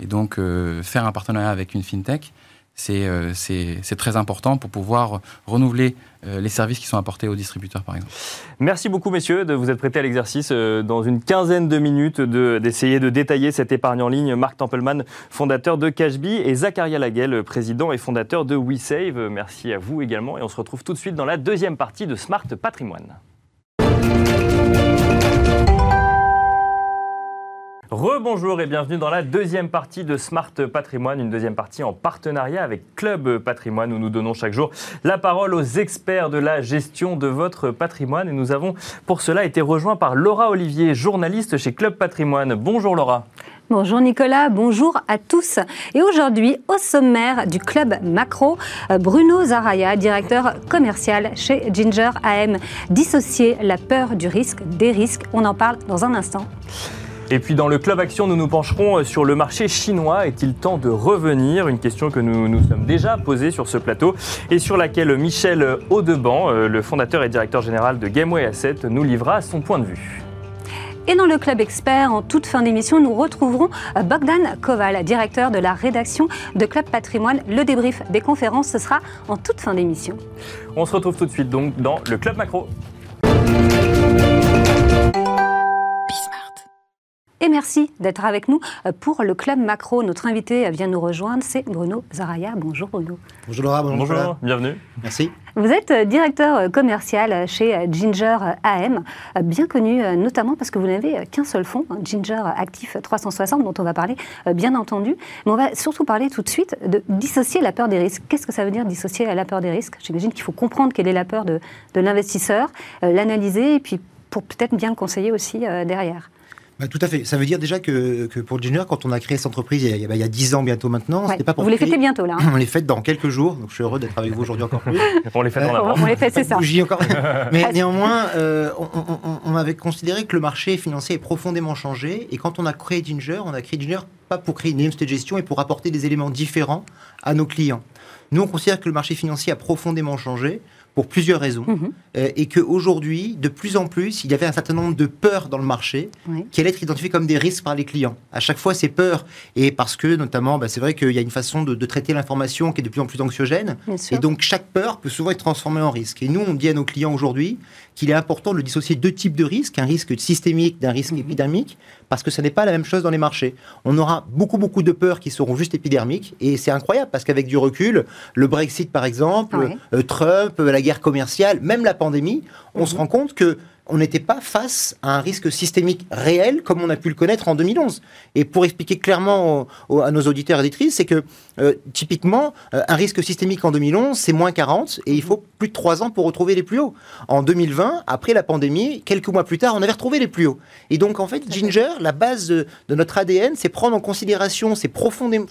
S3: Et donc, faire un partenariat avec une fintech, euh, c'est très important pour pouvoir renouveler euh, les services qui sont apportés aux distributeurs, par exemple.
S1: Merci beaucoup, messieurs, de vous être prêtés à l'exercice euh, dans une quinzaine de minutes d'essayer de, détailler cette épargne en ligne. Marc Tempelman, fondateur de Cashbee, et Zacharia Laguel, président et fondateur de WeSave. Merci à vous également, et on se retrouve tout de suite dans la deuxième partie de Smart Patrimoine. Rebonjour et bienvenue dans la deuxième partie de Smart Patrimoine, une deuxième partie en partenariat avec Club Patrimoine où nous donnons chaque jour la parole aux experts de la gestion de votre patrimoine. Et nous avons pour cela été rejoints par Laura Olivier, journaliste chez Club Patrimoine. Bonjour Laura.
S5: Bonjour Nicolas, bonjour à tous. Et aujourd'hui, au sommaire du club Macro, Bruno Zaraya, directeur commercial chez Ginger AM. Dissocier la peur du risque des risques, on en parle dans un instant.
S1: Et puis dans le Club Action, nous nous pencherons euh, sur le marché chinois. Est-il temps de revenir? Une question que nous nous sommes déjà posée sur ce plateau et sur laquelle Michel Audeban, euh, le fondateur et directeur général de Gameway Asset, nous livra son point de vue.
S5: Et dans le Club Expert, en toute fin d'émission, nous retrouverons euh, Bogdan Koval, directeur de la rédaction de Club Patrimoine. Le débrief des conférences, ce sera en toute fin d'émission.
S1: On se retrouve tout de suite donc dans le Club Macro.
S5: Et merci d'être avec nous euh, pour le Club Macro. Notre invité vient nous rejoindre, c'est Bruno Zaraya. Bonjour Bruno.
S6: Bonjour Laura, bonjour.
S1: Bonjour, bienvenue.
S6: Merci.
S5: Vous êtes euh, directeur euh, commercial chez Ginger AM, bien connu notamment parce que vous n'avez qu'un seul fonds, hein, Ginger Actif 360, dont on va parler bien entendu. Mais on va surtout parler tout de suite de dissocier la peur des risques. Qu'est-ce que ça veut dire dissocier la peur des risques? J'imagine qu'il faut comprendre quelle est la peur de, de l'investisseur, l'analyser et puis pour peut-être bien le conseiller aussi derrière.
S6: Bah, tout à fait. Ça veut dire déjà que, que, pour Ginger, quand on a créé cette entreprise il y a, il y a 10 ans bientôt maintenant,
S5: c'était pas pour. Vous les fêtez bientôt là. Hein.
S6: On les fête dans quelques jours, donc je suis heureux d'être avec vous aujourd'hui encore plus.
S1: on les fête en avant.
S5: On les fête, c'est ça.
S6: encore. Mais néanmoins, euh, on, on, avait considéré que le marché financier est profondément changé, et quand on a créé Ginger, on a créé Ginger pas pour créer une industrie de gestion, et pour apporter des éléments différents à nos clients. Nous, on considère que le marché financier a profondément changé pour plusieurs raisons, mhm. euh, et qu'aujourd'hui, de plus en plus, il y avait un certain nombre de peurs dans le marché qui allaient être identifiées comme des risques par les clients. À chaque fois, ces peurs, et parce que notamment, bah, c'est vrai qu'il y a une façon de, traiter l'information qui est de plus en plus anxiogène, et donc chaque peur peut souvent être transformée en risque. Et nous, on dit à nos clients aujourd'hui qu'il est important de dissocier deux types de risques, un risque systémique d'un risque mhm. épidermique, parce que ce n'est pas la même chose dans les marchés. On aura beaucoup, beaucoup de peurs qui seront juste épidermiques, et c'est incroyable, parce qu'avec du recul, le Brexit, par exemple, euh, Trump, la guerre commerciale, même la pandémie, on se mhm. rend compte que on n'était pas face à un risque systémique réel comme on a pu le connaître en 2011. Et pour expliquer clairement à nos auditeurs et auditrices, c'est que euh, typiquement, euh, un risque systémique en 2011, c'est moins 40 et il faut plus de 3 ans pour retrouver les plus hauts. En 2020, après la pandémie, quelques mois plus tard, on avait retrouvé les plus hauts. Et donc, en fait, Ginger, la base de, notre ADN, c'est prendre en considération ces profondément,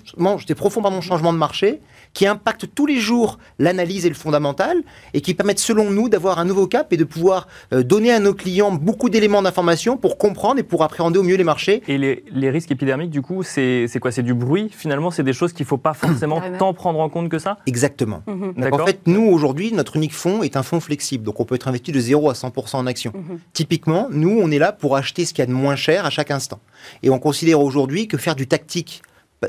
S6: ces profonds changements de marché qui impactent tous les jours l'analyse et le fondamental et qui permettent, selon nous, d'avoir un nouveau cap et de pouvoir euh, donner à nos clients beaucoup d'éléments d'information pour comprendre et pour appréhender au mieux les marchés.
S1: Et les, risques épidermiques, du coup, c'est quoi? C'est du bruit Finalement, c'est des choses qu'il ne faut pas forcément tant prendre en compte que ça?
S6: Exactement. Mhm. En fait, nous, aujourd'hui, notre unique fonds est un fonds flexible. Donc, on peut être investi de 0 à 100% en action. Mhm. Typiquement, nous, on est là pour acheter ce qu'il y a de moins cher à chaque instant. Et on considère aujourd'hui que faire du tactique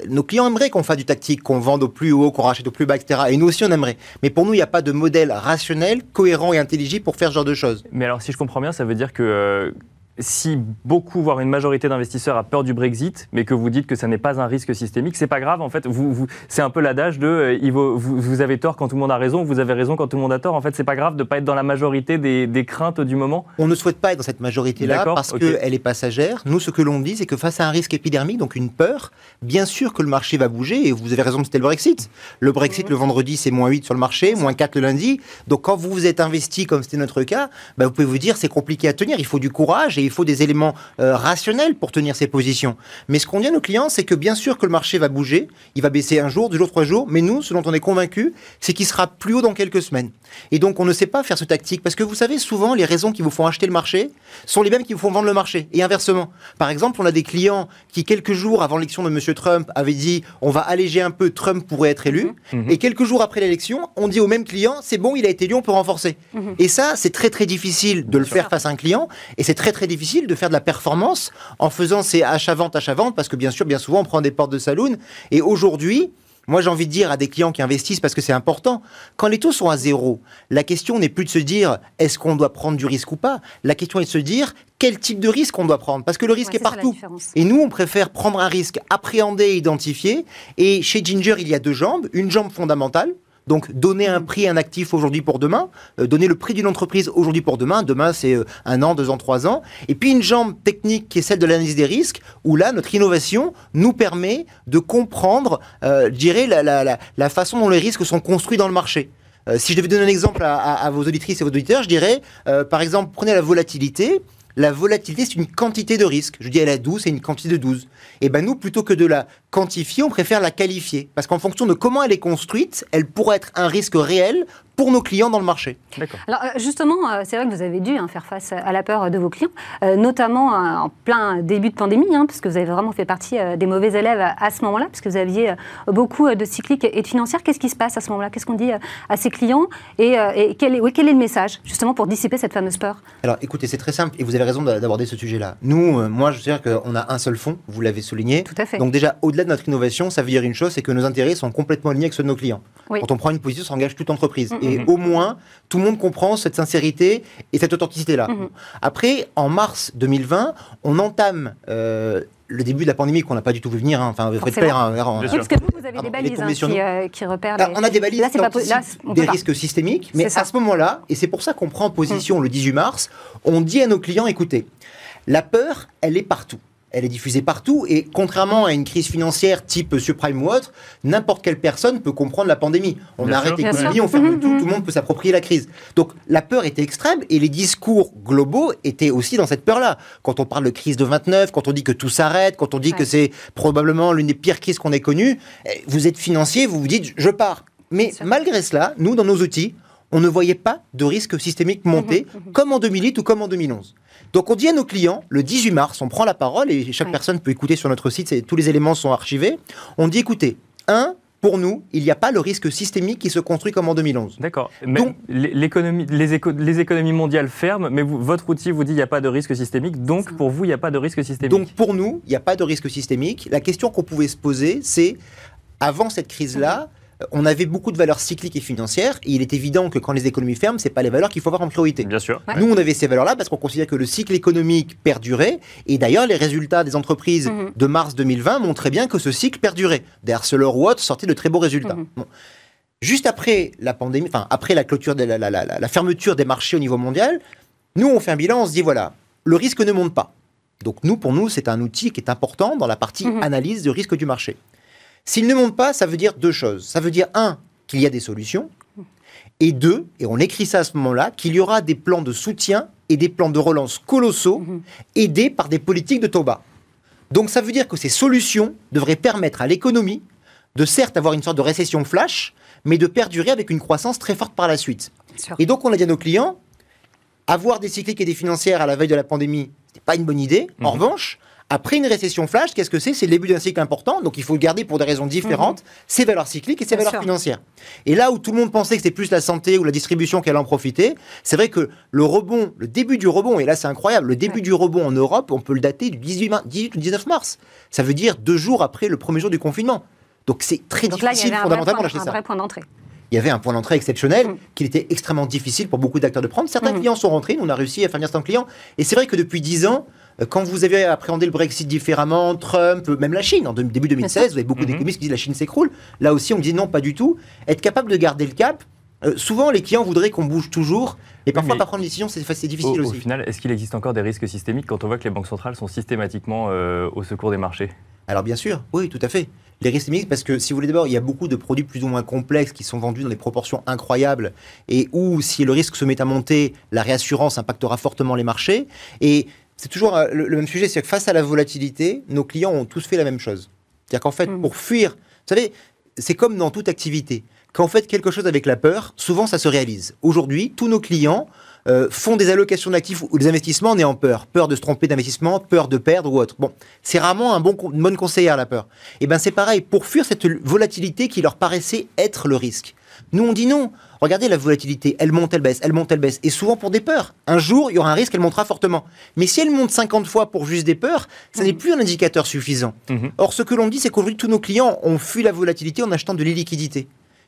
S6: nos clients aimeraient qu'on fasse du tactique, qu'on vende au plus haut, qu'on rachète au plus bas, etc. Et nous aussi, on aimerait. Mais pour nous, il n'y a pas de modèle rationnel, cohérent et intelligible pour faire ce genre de choses.
S1: Mais alors, si je comprends bien, ça veut dire que euh, si beaucoup, voire une majorité d'investisseurs a peur du Brexit, mais que vous dites que ça n'est pas un risque systémique, c'est pas grave en fait. Vous, c'est un peu l'adage de euh, vous, avez tort quand tout le monde a raison, vous avez raison quand tout le monde a tort. En fait, c'est pas grave de ne pas être dans la majorité des, craintes du moment.
S6: On ne souhaite pas être dans cette majorité-là parce qu'elle est passagère. Nous, ce que l'on dit, c'est que face à un risque épidermique, donc une peur, bien sûr que le marché va bouger et vous avez raison, c'était le Brexit. Le Brexit, le vendredi, c'est moins 8 sur le marché, moins 4 le lundi. Donc quand vous vous êtes investi, comme c'était notre cas, bah, vous pouvez vous dire c'est compliqué à tenir, il faut du courage et il faut des éléments euh, rationnels pour tenir ses positions. Mais ce qu'on dit à nos clients, c'est que bien sûr que le marché va bouger, il va baisser un jour, deux jours, trois jours, mais nous, ce dont on est convaincu, c'est qu'il sera plus haut dans quelques semaines. Et donc, on ne sait pas faire ce tactique parce que vous savez, souvent, les raisons qui vous font acheter le marché sont les mêmes qui vous font vendre le marché. Et inversement. Par exemple, on a des clients qui, quelques jours avant l'élection de M. Trump, avaient dit on va alléger un peu, Trump pourrait être élu.
S1: Mhm.
S6: Et quelques jours après l'élection, on dit au même client c'est bon, il a été élu, on peut renforcer.
S5: Mhm.
S6: Et ça, c'est très très difficile de le faire face à un client. Et c'est très très difficile de faire de la performance en faisant ces achat-vente, achat-vente, parce que bien sûr, bien souvent, on prend des portes de saloon. Et aujourd'hui, moi, j'ai envie de dire à des clients qui investissent, parce que c'est important, quand les taux sont à zéro, la question n'est plus de se dire est-ce qu'on doit prendre du risque ou pas? La question est de se dire quel type de risque on doit prendre, parce que le risque
S5: Ouais,
S6: est partout. Et nous, on préfère prendre un risque appréhendé, identifié. Et chez Ginger, il y a deux jambes. Une jambe fondamentale. Donc, donner un prix à un actif aujourd'hui pour demain, euh, donner le prix d'une entreprise aujourd'hui pour demain. Demain, c'est euh, un an, deux ans, trois ans. Et puis, une jambe technique qui est celle de l'analyse des risques, où là, notre innovation nous permet de comprendre, euh, je dirais, la, façon dont les risques sont construits dans le marché. Euh, si je devais donner un exemple à, vos auditrices et vos auditeurs, je dirais, par exemple, prenez la volatilité. La volatilité, c'est une quantité de risque. Je dis elle est 12, c'est une quantité de 12. Et ben nous, plutôt que de la quantifier, on préfère la qualifier. Parce qu'en fonction de comment elle est construite, elle pourrait être un risque réel pour nos clients dans le marché.
S1: D'accord.
S5: Alors euh, justement, euh, c'est vrai que vous avez dû hein, faire face à la peur de vos clients, euh, notamment euh, en plein début de pandémie, hein, puisque vous avez vraiment fait partie euh, des mauvais élèves à, ce moment-là, puisque vous aviez euh, beaucoup euh, de cycliques et de financières. Qu'est-ce qui se passe à ce moment-là? Qu'est-ce qu'on dit euh, à ces clients? Et, euh, et quel, est, oui, quel est le message, justement, pour dissiper cette fameuse peur?
S6: Alors écoutez, c'est très simple et vous avez raison d'a- d'aborder ce sujet-là. Nous, euh, moi, je veux dire qu'on a un seul fonds, vous l'avez souligné.
S5: Tout à fait.
S6: Donc déjà, au-delà de notre innovation, ça veut dire une chose, c'est que nos intérêts sont complètement alignés avec ceux de nos clients.
S5: Oui.
S6: Quand on prend une position, ça engage toute entreprise.
S5: Mhm.
S6: Et au moins, tout le monde comprend cette sincérité et cette authenticité-là. Après, en mars 2020, on entame euh, le début de la pandémie qu'on n'a pas du tout vu venir. hein. Enfin, vous faites
S5: Forcément.
S6: pas, hein,
S5: Oui,
S1: sûr.
S5: parce que vous, vous avez
S6: Pardon,
S5: des balises hein, qui, euh, qui repèrent
S6: Alors,
S5: les...
S6: on a des balises
S5: Là, pas, là,
S6: des
S5: pas.
S6: risques systémiques, mais
S5: ça.
S6: à ce moment-là, et c'est pour ça qu'on prend position le 18 mars, on dit à nos clients, écoutez, la peur, elle est partout. Elle est diffusée partout et contrairement à une crise financière type subprime ou autre, n'importe quelle personne peut comprendre la pandémie. On
S1: Bien
S6: arrête l'économie, on ferme
S5: Mhm,
S6: tout,
S5: mhm.
S6: tout le monde peut s'approprier la crise. Donc la peur était extrême et les discours globaux étaient aussi dans cette peur-là. Quand on parle de crise de 29, quand on dit que tout s'arrête, quand on dit
S5: Ouais.
S6: que c'est probablement l'une des pires crises qu'on ait connues, eh, vous êtes financier, vous vous dites je pars. Mais malgré cela, nous, dans nos outils, on ne voyait pas de risque systémique monter,
S5: Mhm,
S6: comme en 2008 ou comme en 2011. Donc on dit à nos clients, le 18 mars, on prend la parole, et chaque
S5: Ouais.
S6: personne peut écouter sur notre site, tous les éléments sont archivés. On dit, écoutez, un, pour nous, il n'y a pas le risque systémique qui se construit comme en 2011.
S1: D'accord. Mais
S6: Donc-
S1: l'économie, les, éco- les économies mondiales ferment, mais vous- votre outil vous dit qu'il n'y a pas de risque systémique, donc pour vous, il n'y a pas de risque systémique.
S6: Donc pour nous, il n'y a pas de risque systémique. La question qu'on pouvait se poser, c'est, avant cette crise-là, on avait beaucoup de valeurs cycliques et financières, et il est évident que quand les économies ferment, c'est pas les valeurs qu'il faut avoir en priorité.
S1: Bien sûr.
S5: Ouais.
S6: Nous, on avait ces valeurs-là parce qu'on considère que le cycle économique perdurait. Et d'ailleurs, les résultats des entreprises
S5: Mhm.
S6: de mars 2020 montraient bien que ce cycle perdurait. Autres sortaient de très beaux résultats.
S5: Mhm.
S6: Bon. Juste après la pandémie, enfin après la clôture, de la, la- la- la- la fermeture des marchés au niveau mondial, nous, on fait un bilan, on se dit voilà, le risque ne monte pas. Donc nous, pour nous, c'est un outil qui est important dans la partie
S5: Mhm.
S6: analyse de risque du marché. S'il ne monte pas, ça veut dire deux choses. Ça veut dire un, qu'il y a des solutions, et deux, et on écrit ça à ce moment-là, qu'il y aura des plans de soutien et des plans de relance colossaux
S5: Mhm.
S6: aidés par des politiques de taux bas. Donc ça veut dire que ces solutions devraient permettre à l'économie de certes avoir une sorte de récession flash, mais de perdurer avec une croissance très forte par la suite. Et donc on a dit à nos clients, avoir des cycliques et des financières à la veille de la pandémie, ce n'est pas une bonne idée. En
S1: Mhm.
S6: revanche, après une récession flash, qu'est-ce que c'est? C'est le début d'un cycle important, donc il faut le garder pour des raisons différentes, ces valeurs cycliques et ces.
S5: Bien
S6: valeurs
S5: sûr.
S6: financières. Et là où tout le monde pensait que c'était plus la santé ou la distribution qui allait en profiter, c'est vrai que le rebond, le début du rebond, et là c'est incroyable, le début
S5: Ouais.
S6: du rebond en Europe, on peut le dater du 18, mar- 18 ou 19 mars. Ça veut dire deux jours après le premier jour du confinement. Donc c'est très
S5: Donc là, il y
S6: difficile fondamentalement d'acheter
S5: un
S6: ça
S5: vrai point d'entrée.
S6: il y avait un point d'entrée exceptionnel
S5: Mm.
S6: qu'il était extrêmement difficile pour beaucoup d'acteurs de prendre. Certains
S5: Mhm.
S6: clients sont rentrés, nous on a réussi à faire venir certains clients. Et c'est vrai que depuis 10 ans, quand vous avez appréhendé le Brexit différemment, Trump, euh, même la Chine, en début 2016, vous avez beaucoup
S1: Mhm.
S6: d'économistes qui disent la Chine s'écroule. Là aussi, on me dit non, pas du tout. Être capable de garder le cap. euh, souvent, les clients voudraient qu'on bouge toujours, et parfois
S1: mais-
S6: pas prendre une décision, c'est
S1: Au,
S6: difficile
S1: au
S6: aussi.
S1: final, est-ce qu'il existe encore des risques systémiques quand on voit que les banques centrales sont systématiquement euh, au secours des marchés?
S6: Alors bien sûr, oui, tout à fait. Les risques systémiques, parce que si vous voulez d'abord, il y a beaucoup de produits plus ou moins complexes qui sont vendus dans des proportions incroyables et où si le risque se met à monter, la réassurance impactera fortement les marchés. Et c'est toujours euh, le, le même sujet, c'est que face à la volatilité, nos clients ont tous fait la même chose. C'est-à-dire qu'en fait,
S5: Mm.
S6: pour fuir, vous savez, c'est comme dans toute activité. Quand on fait quelque chose avec la peur, souvent ça se réalise. Aujourd'hui, tous nos clients euh, font des allocations d'actifs ou des investissements en ayant peur. Peur de se tromper d'investissement, peur de perdre ou autre. Bon, c'est rarement un bon, une bonne conseillère la peur. Et ben c'est pareil, pour fuir cette volatilité qui leur paraissait être le risque. Nous on dit non. Regardez la volatilité, elle monte, elle baisse, elle monte, elle baisse. Et souvent pour des peurs. Un jour, il y aura un risque, elle montera fortement. Mais si elle monte 50 fois pour juste des peurs, ça n'est plus un indicateur suffisant.
S1: Mhm.
S6: Or, ce que l'on dit, c'est qu'aujourd'hui, tous nos clients ont fui la volatilité en achetant de l'illiquidité.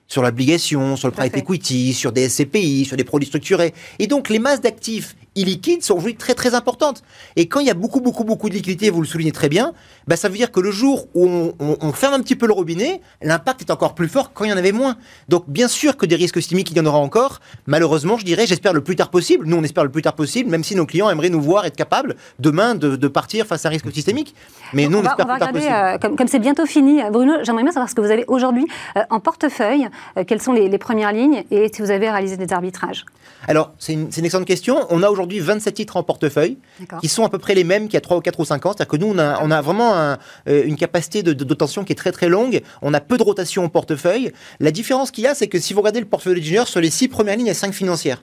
S6: Sur l'obligation, sur le private equity, sur des SCPI, sur des produits structurés. Et donc, les masses d'actifs illiquides sont aujourd'hui très très importantes. Et quand il y a beaucoup, beaucoup, beaucoup de liquidités, vous le soulignez très bien, bah, ça veut dire que le jour où on, on- on ferme un petit peu le robinet, l'impact est encore plus fort quand il y en avait moins. Donc, bien sûr que des risques systémiques, il y en aura encore. Malheureusement, je dirais, j'espère le plus tard possible. Nous, on espère le plus tard possible, même si nos clients aimeraient nous voir être capables demain de, de partir face à un risque systémique. Mais nous, on,
S5: on va,
S6: espère
S5: va
S6: plus tard possible.
S5: euh, comme c'est bientôt fini, Bruno, j'aimerais bien savoir ce que vous avez aujourd'hui euh, en portefeuille, quelles sont les, les premières lignes et si vous avez réalisé des arbitrages.
S6: Alors, c'est une, excellente question. On a aujourd'hui 27 titres en portefeuille qui sont à peu près les mêmes qu'il y a 3 ou 4 ou 5 ans. C'est-à-dire que nous, on a, on a vraiment un, euh, une capacité de, dotation qui est très très longue. On a peu de rotation au portefeuille. La différence qu'il y a, c'est que si vous regardez le portefeuille d'ingénieur, sur les 6 premières lignes, il y a 5 financières.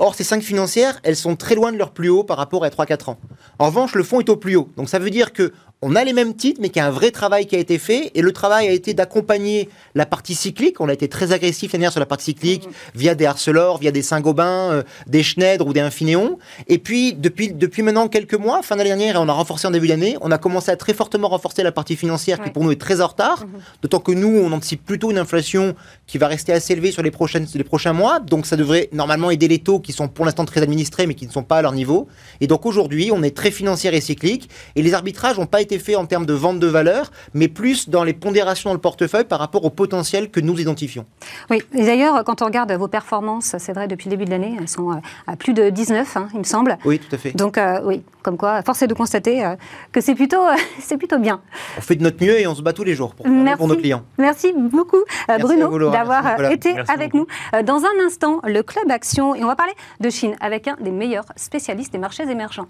S6: Or, ces 5 financières, elles sont très loin de leur plus haut par rapport à 3-4 ans. En revanche, le fonds est au plus haut. Donc ça veut dire que on a les mêmes titres, mais qu'il y a un vrai travail qui a été fait. Et le travail a été d'accompagner la partie cyclique. On a été très agressif l'année dernière sur la partie cyclique via des Arcelor, via des Saint-Gobain, euh, des Schneider ou des Infineon. Et puis, depuis, depuis maintenant quelques mois, fin d'année dernière, et on a renforcé en début d'année, on a commencé à très fortement renforcer la partie financière qui pour nous est très en retard. D'autant que nous, on anticipe plutôt une inflation qui va rester assez élevée sur les, prochaines, les prochains mois. Donc ça devrait normalement aider les taux qui sont pour l'instant très administrés mais qui ne sont pas à leur niveau. Et donc aujourd'hui, on est très financière et cyclique. Et les arbitrages n'ont pas été faits en termes de vente de valeur, mais plus dans les pondérations dans le portefeuille par rapport au potentiel que nous identifions.
S5: Oui, et d'ailleurs, quand on regarde vos performances, c'est vrai, depuis le début de l'année, elles sont euh, à plus de 19, hein, il me semble.
S6: Oui, tout à fait.
S5: Donc, euh, oui, comme quoi, force est de constater euh, que c'est plutôt, euh, c'est plutôt bien.
S6: On fait de notre mieux et on se bat tous les jours pour,
S5: Merci.
S6: pour nos clients.
S5: Merci beaucoup, euh,
S6: Merci
S5: Bruno, d'avoir été
S1: Merci
S5: avec
S1: beaucoup.
S5: nous. Dans un instant, le Club Action, et on va parler de Chine avec un des meilleurs spécialistes des marchés émergents.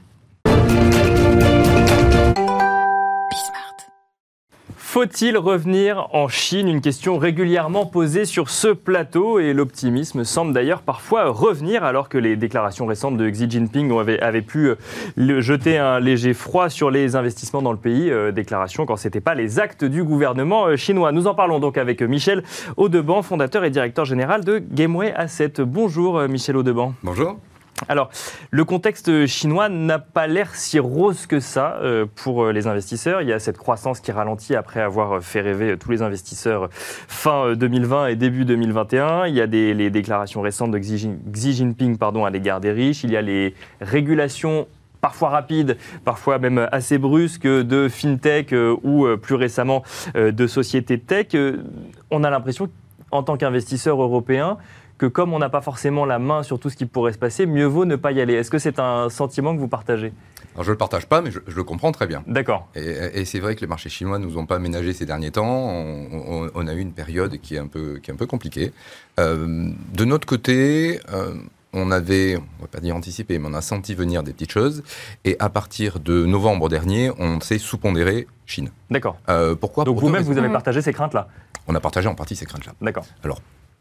S1: Faut-il revenir en Chine? Une question régulièrement posée sur ce plateau et l'optimisme semble d'ailleurs parfois revenir alors que les déclarations récentes de Xi Jinping avaient, pu euh, jeter un léger froid sur les investissements dans le pays. euh, déclaration quand ce n'était pas les actes du gouvernement euh, chinois. Nous en parlons donc avec Michel Audeban, fondateur et directeur général de Gameway Asset. Bonjour Michel Audeban.
S7: Bonjour.
S1: Alors, le contexte chinois n'a pas l'air si rose que ça euh, pour euh, les investisseurs. Il y a cette croissance qui ralentit après avoir euh, fait rêver tous les investisseurs fin euh, 2020 et début 2021. Il y a des, les déclarations récentes de Xi, Jin- Xi Jinping pardon, à l'égard des riches. Il y a les régulations parfois rapides, parfois même assez brusques de fintech ou plus récemment de sociétés tech. On a l'impression, en tant qu'investisseur européen, que comme on n'a pas forcément la main sur tout ce qui pourrait se passer, mieux vaut ne pas y aller. Est-ce que c'est un sentiment que vous partagez?
S7: Alors je ne le partage pas, mais je, je le comprends très bien.
S1: D'accord.
S7: Et, et c'est vrai que les marchés chinois nous ont pas ménagé ces derniers temps. On, on- on a eu une période qui est un peu, qui est un peu compliquée. Euh, de notre côté, euh, on avait, on va pas dire anticipé, mais on a senti venir des petites choses. Et à partir de novembre dernier, on s'est sous-pondéré Chine.
S1: D'accord.
S7: Euh, pourquoi?
S1: Donc
S7: Pour
S1: vous-même, vous avez partagé ces craintes-là?
S7: On a partagé en partie ces craintes-là.
S1: D'accord.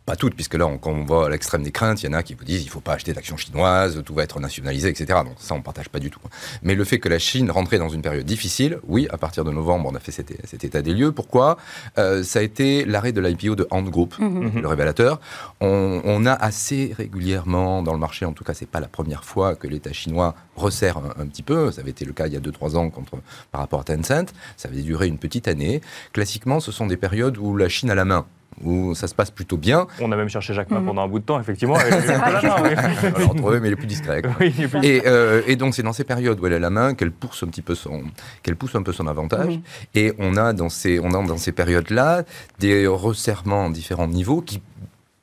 S7: Pas toutes, puisque là, on- quand on va à l'extrême des craintes, il y en a qui vous disent il faut pas acheter d'actions chinoises, tout va être nationalisé, etc. Donc ça, on partage pas du tout. Mais le fait que la Chine rentrait dans une période difficile, oui, à partir de novembre, on a fait cet, cet état des lieux. Pourquoi? Euh, Ça a été l'arrêt de l'IPO de Ant Group,
S1: Mhm.
S7: le révélateur. On, on a assez régulièrement dans le marché, en tout cas, c'est pas la première fois que l'État chinois resserre un, un petit peu. Ça avait été le cas il y a 2-3 ans contre, par rapport à Tencent. Ça avait duré une petite année. Classiquement, ce sont des périodes où la Chine a la main où ça se passe plutôt bien.
S1: On a même cherché Jacques
S5: Mhm.
S1: pendant un bout de temps, effectivement. Elle a
S7: mais plus.
S1: Oui, il est plus-
S7: Et, euh, et donc c'est dans ces périodes où elle a la main qu'elle pousse un petit peu son, qu'elle pousse un peu son avantage.
S5: Mhm.
S7: Et on a dans ces, on a dans ces périodes-là des resserrements à différents niveaux qui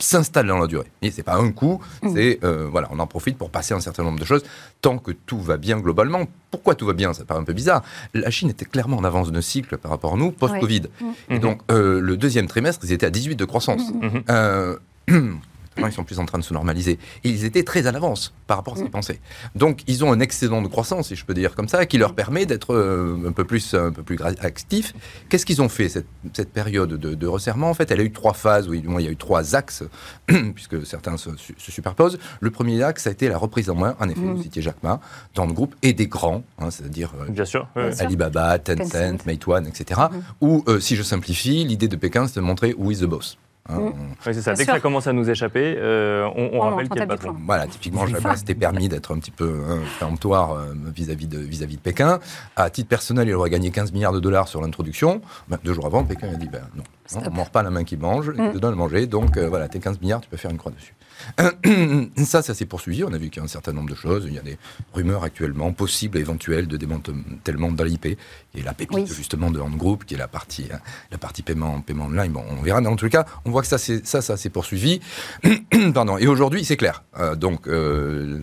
S7: s'installent dans la durée. Et c'est pas un coup,
S5: Mhm.
S7: c'est euh, voilà, on en profite pour passer un certain nombre de choses tant que tout va bien globalement. Pourquoi tout va bien? Ça paraît un peu bizarre. La Chine était clairement en avance de cycle par rapport à nous post-Covid. Et
S1: Mhm.
S7: donc euh, le deuxième trimestre, ils étaient à 18 de croissance.
S1: Mhm.
S7: Euh, Maintenant, ils sont plus en train de se normaliser. Et ils étaient très à l'avance par rapport à ce qu'ils pensaient. Donc, ils ont un excédent de croissance, si je peux dire comme ça, qui leur permet d'être euh, un peu plus, un peu plus actifs. Qu'est-ce qu'ils ont fait cette, cette période de, de resserrement? En fait, elle a eu trois phases, oui, du moins, il y a eu trois axes, puisque certains se, su- se superposent. Le premier axe, ça a été la reprise en main, en effet, vous citiez Jacques Ma, dans le groupe, et des grands, hein, c'est-à-dire euh,
S1: Bien sûr. ouais.
S5: Bien sûr.
S7: Alibaba, Tencent,
S5: Tencent.
S7: Meituan, etc. Où, euh, si je simplifie, l'idée de Pékin, c'est de montrer who is the boss. Hein,
S5: Mm.
S7: on-
S1: Ouais, c'est ça.
S5: Bien
S1: Dès que ça commence à nous échapper, euh, on, on
S5: On
S1: rappelle
S5: monte,
S1: qui est
S5: on
S1: le patron.
S7: Voilà, typiquement, s'était permis d'être un petit peu hein, péremptoire euh, vis-à-vis de, vis-à-vis de Pékin. À titre personnel, il aurait gagné 15 milliards de dollars sur l'introduction. Ben, deux jours avant, Pékin a dit ben, non, on ne mord pas la main qui mange,
S5: Mm.
S7: il te donne à manger, donc euh, voilà, tes 15 milliards, tu peux faire une croix dessus. ça, ça s'est poursuivi. On a vu qu'il y a un certain nombre de choses. Il y a des rumeurs actuellement possibles, éventuelles, de démantèlement de l'IP. A la pépite,
S5: Oui.
S7: justement, de Hand Group, qui est la partie, euh, la partie paiement, paiement online. Bon, on verra. Mais en tout cas, on voit que ça, ça, ça s'est poursuivi. Pardon. Et aujourd'hui, c'est clair. Euh, donc, euh,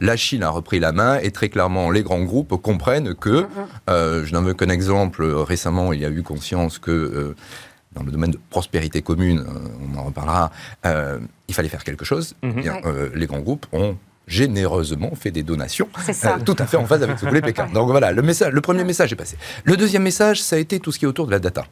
S7: la Chine a repris la main et très clairement, les grands groupes comprennent que, euh, je n'en veux qu'un exemple. Récemment, il y a eu conscience que dans le domaine de prospérité commune, euh, on en reparlera, euh, il fallait faire quelque chose. Eh
S1: Mhm.
S7: bien,
S5: Ouais.
S7: euh, les grands groupes ont généreusement fait des donations
S5: ça.
S7: euh, tout à fait en phase avec ce que voulait Pékin. Donc voilà, le, message, le premier message est passé. Le deuxième message, ça a été tout ce qui est autour de la data.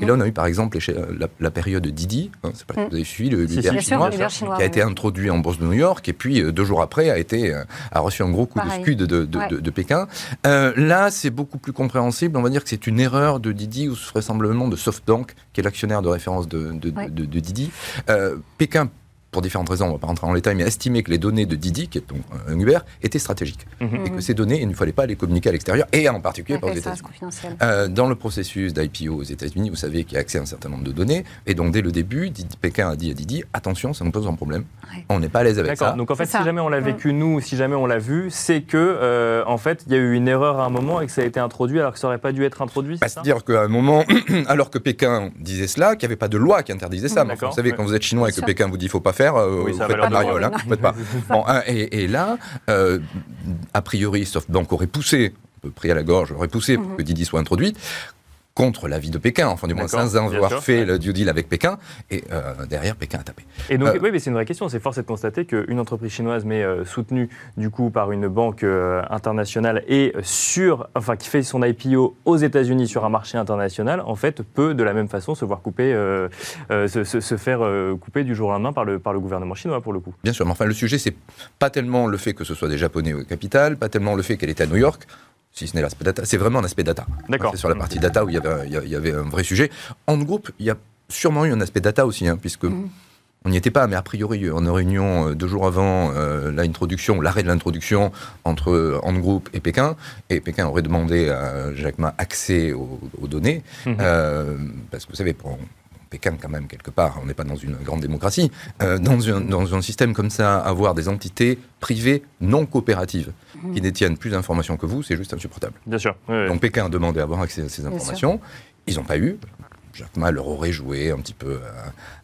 S7: Et là, on a eu par exemple l'éche- la, la période Didi, hein, c'est pas
S5: Mm.
S7: vous avez suivi le leader
S1: si,
S5: Bien sûr,
S7: chinois,
S5: chinois,
S7: qui a été introduit en bourse de New York, et puis euh, deux jours après a, été, euh, a reçu un gros coup
S5: Pareil.
S7: de scud de, de-
S5: Ouais.
S7: de- de Pékin. Euh, là, c'est beaucoup plus compréhensible. On va dire que c'est une erreur de Didi, ou vraisemblablement de SoftBank, qui est l'actionnaire de référence de,
S5: Ouais.
S7: Didi. Euh, Pékin pour différentes raisons, on ne va pas rentrer en détail, mais estimé que les données de Didi, qui est donc un Uber, étaient stratégiques.
S1: Mhm.
S7: Et que ces données, il ne fallait pas les communiquer à l'extérieur, et en particulier
S5: ça, c'est
S7: États-Unis. Euh, dans le processus d'IPO aux États-Unis, vous savez qu'il y a accès à un certain nombre de données, et donc dès le début, Didi- Pékin a dit à Didi attention, ça nous pose un problème.
S5: Ouais.
S7: On n'est pas à l'aise avec
S1: D'accord.
S7: ça.
S1: Donc en fait, si jamais on l'a vécu nous, si jamais on l'a vu, c'est que euh, en fait, il y a eu une erreur à un moment et que ça a été introduit alors que ça aurait pas dû être introduit.
S7: Bah, C'est-à-dire qu'à un moment, alors que Pékin disait cela, qu'il n'y avait pas de loi qui interdisait ça. Mais enfin,
S1: D'accord,
S7: vous savez,
S1: ouais.
S7: quand vous êtes chinois et que
S5: sûr.
S7: Pékin vous dit faut pas faire, euh,
S1: Oui,
S7: vous faites pas de
S1: dire.
S7: hein, vous faites pas. Bon, hein, et, et là, euh, a priori, SoftBank aurait poussé, un peu pris à la gorge, aurait poussé pour
S5: Mhm.
S7: que Didi soit introduite contre l'avis de Pékin, enfin du moins sans avoir
S1: sûr,
S7: fait
S1: ouais.
S7: le due deal avec Pékin, et euh, derrière Pékin a tapé.
S1: Et donc,
S7: Euh,
S1: oui, mais c'est une vraie question. C'est force est de constater qu'une entreprise chinoise, mais euh, soutenue du coup par une banque internationale et sur, enfin, qui fait son IPO aux États-Unis sur un marché international, en fait, peut de la même façon se voir couper, se, se- se faire couper du jour au lendemain par le, par le gouvernement chinois pour le coup.
S7: Bien sûr, mais enfin le sujet c'est pas tellement le fait que ce soit des Japonais au capital, pas tellement le fait qu'elle était à New York, si ce n'est l'aspect data, c'est vraiment un aspect data.
S1: D'accord.
S7: C'est sur la partie data où il y avait, un- il y a- il y avait un vrai sujet. En groupe, il y a sûrement eu un aspect data aussi, hein, puisque
S5: Mhm.
S7: on n'y était pas, mais a priori, en réunion euh, deux jours avant euh, l'introduction, l'arrêt de l'introduction entre euh, Ant Group et Pékin, et Pékin aurait demandé à Jacques Ma accès aux, aux données,
S1: Mhm.
S7: euh, parce que vous savez, pour Pékin, quand même, quelque part, on n'est pas dans une grande démocratie, euh, dans, un, dans un système comme ça, avoir des entités privées non coopératives qui détiennent plus d'informations que vous, c'est juste insupportable.
S1: Bien sûr. oui, oui.
S7: Donc Pékin a demandé à avoir accès à ces
S5: Bien
S7: informations. Ils n'ont pas eu. Jacques Ma leur aurait joué un petit peu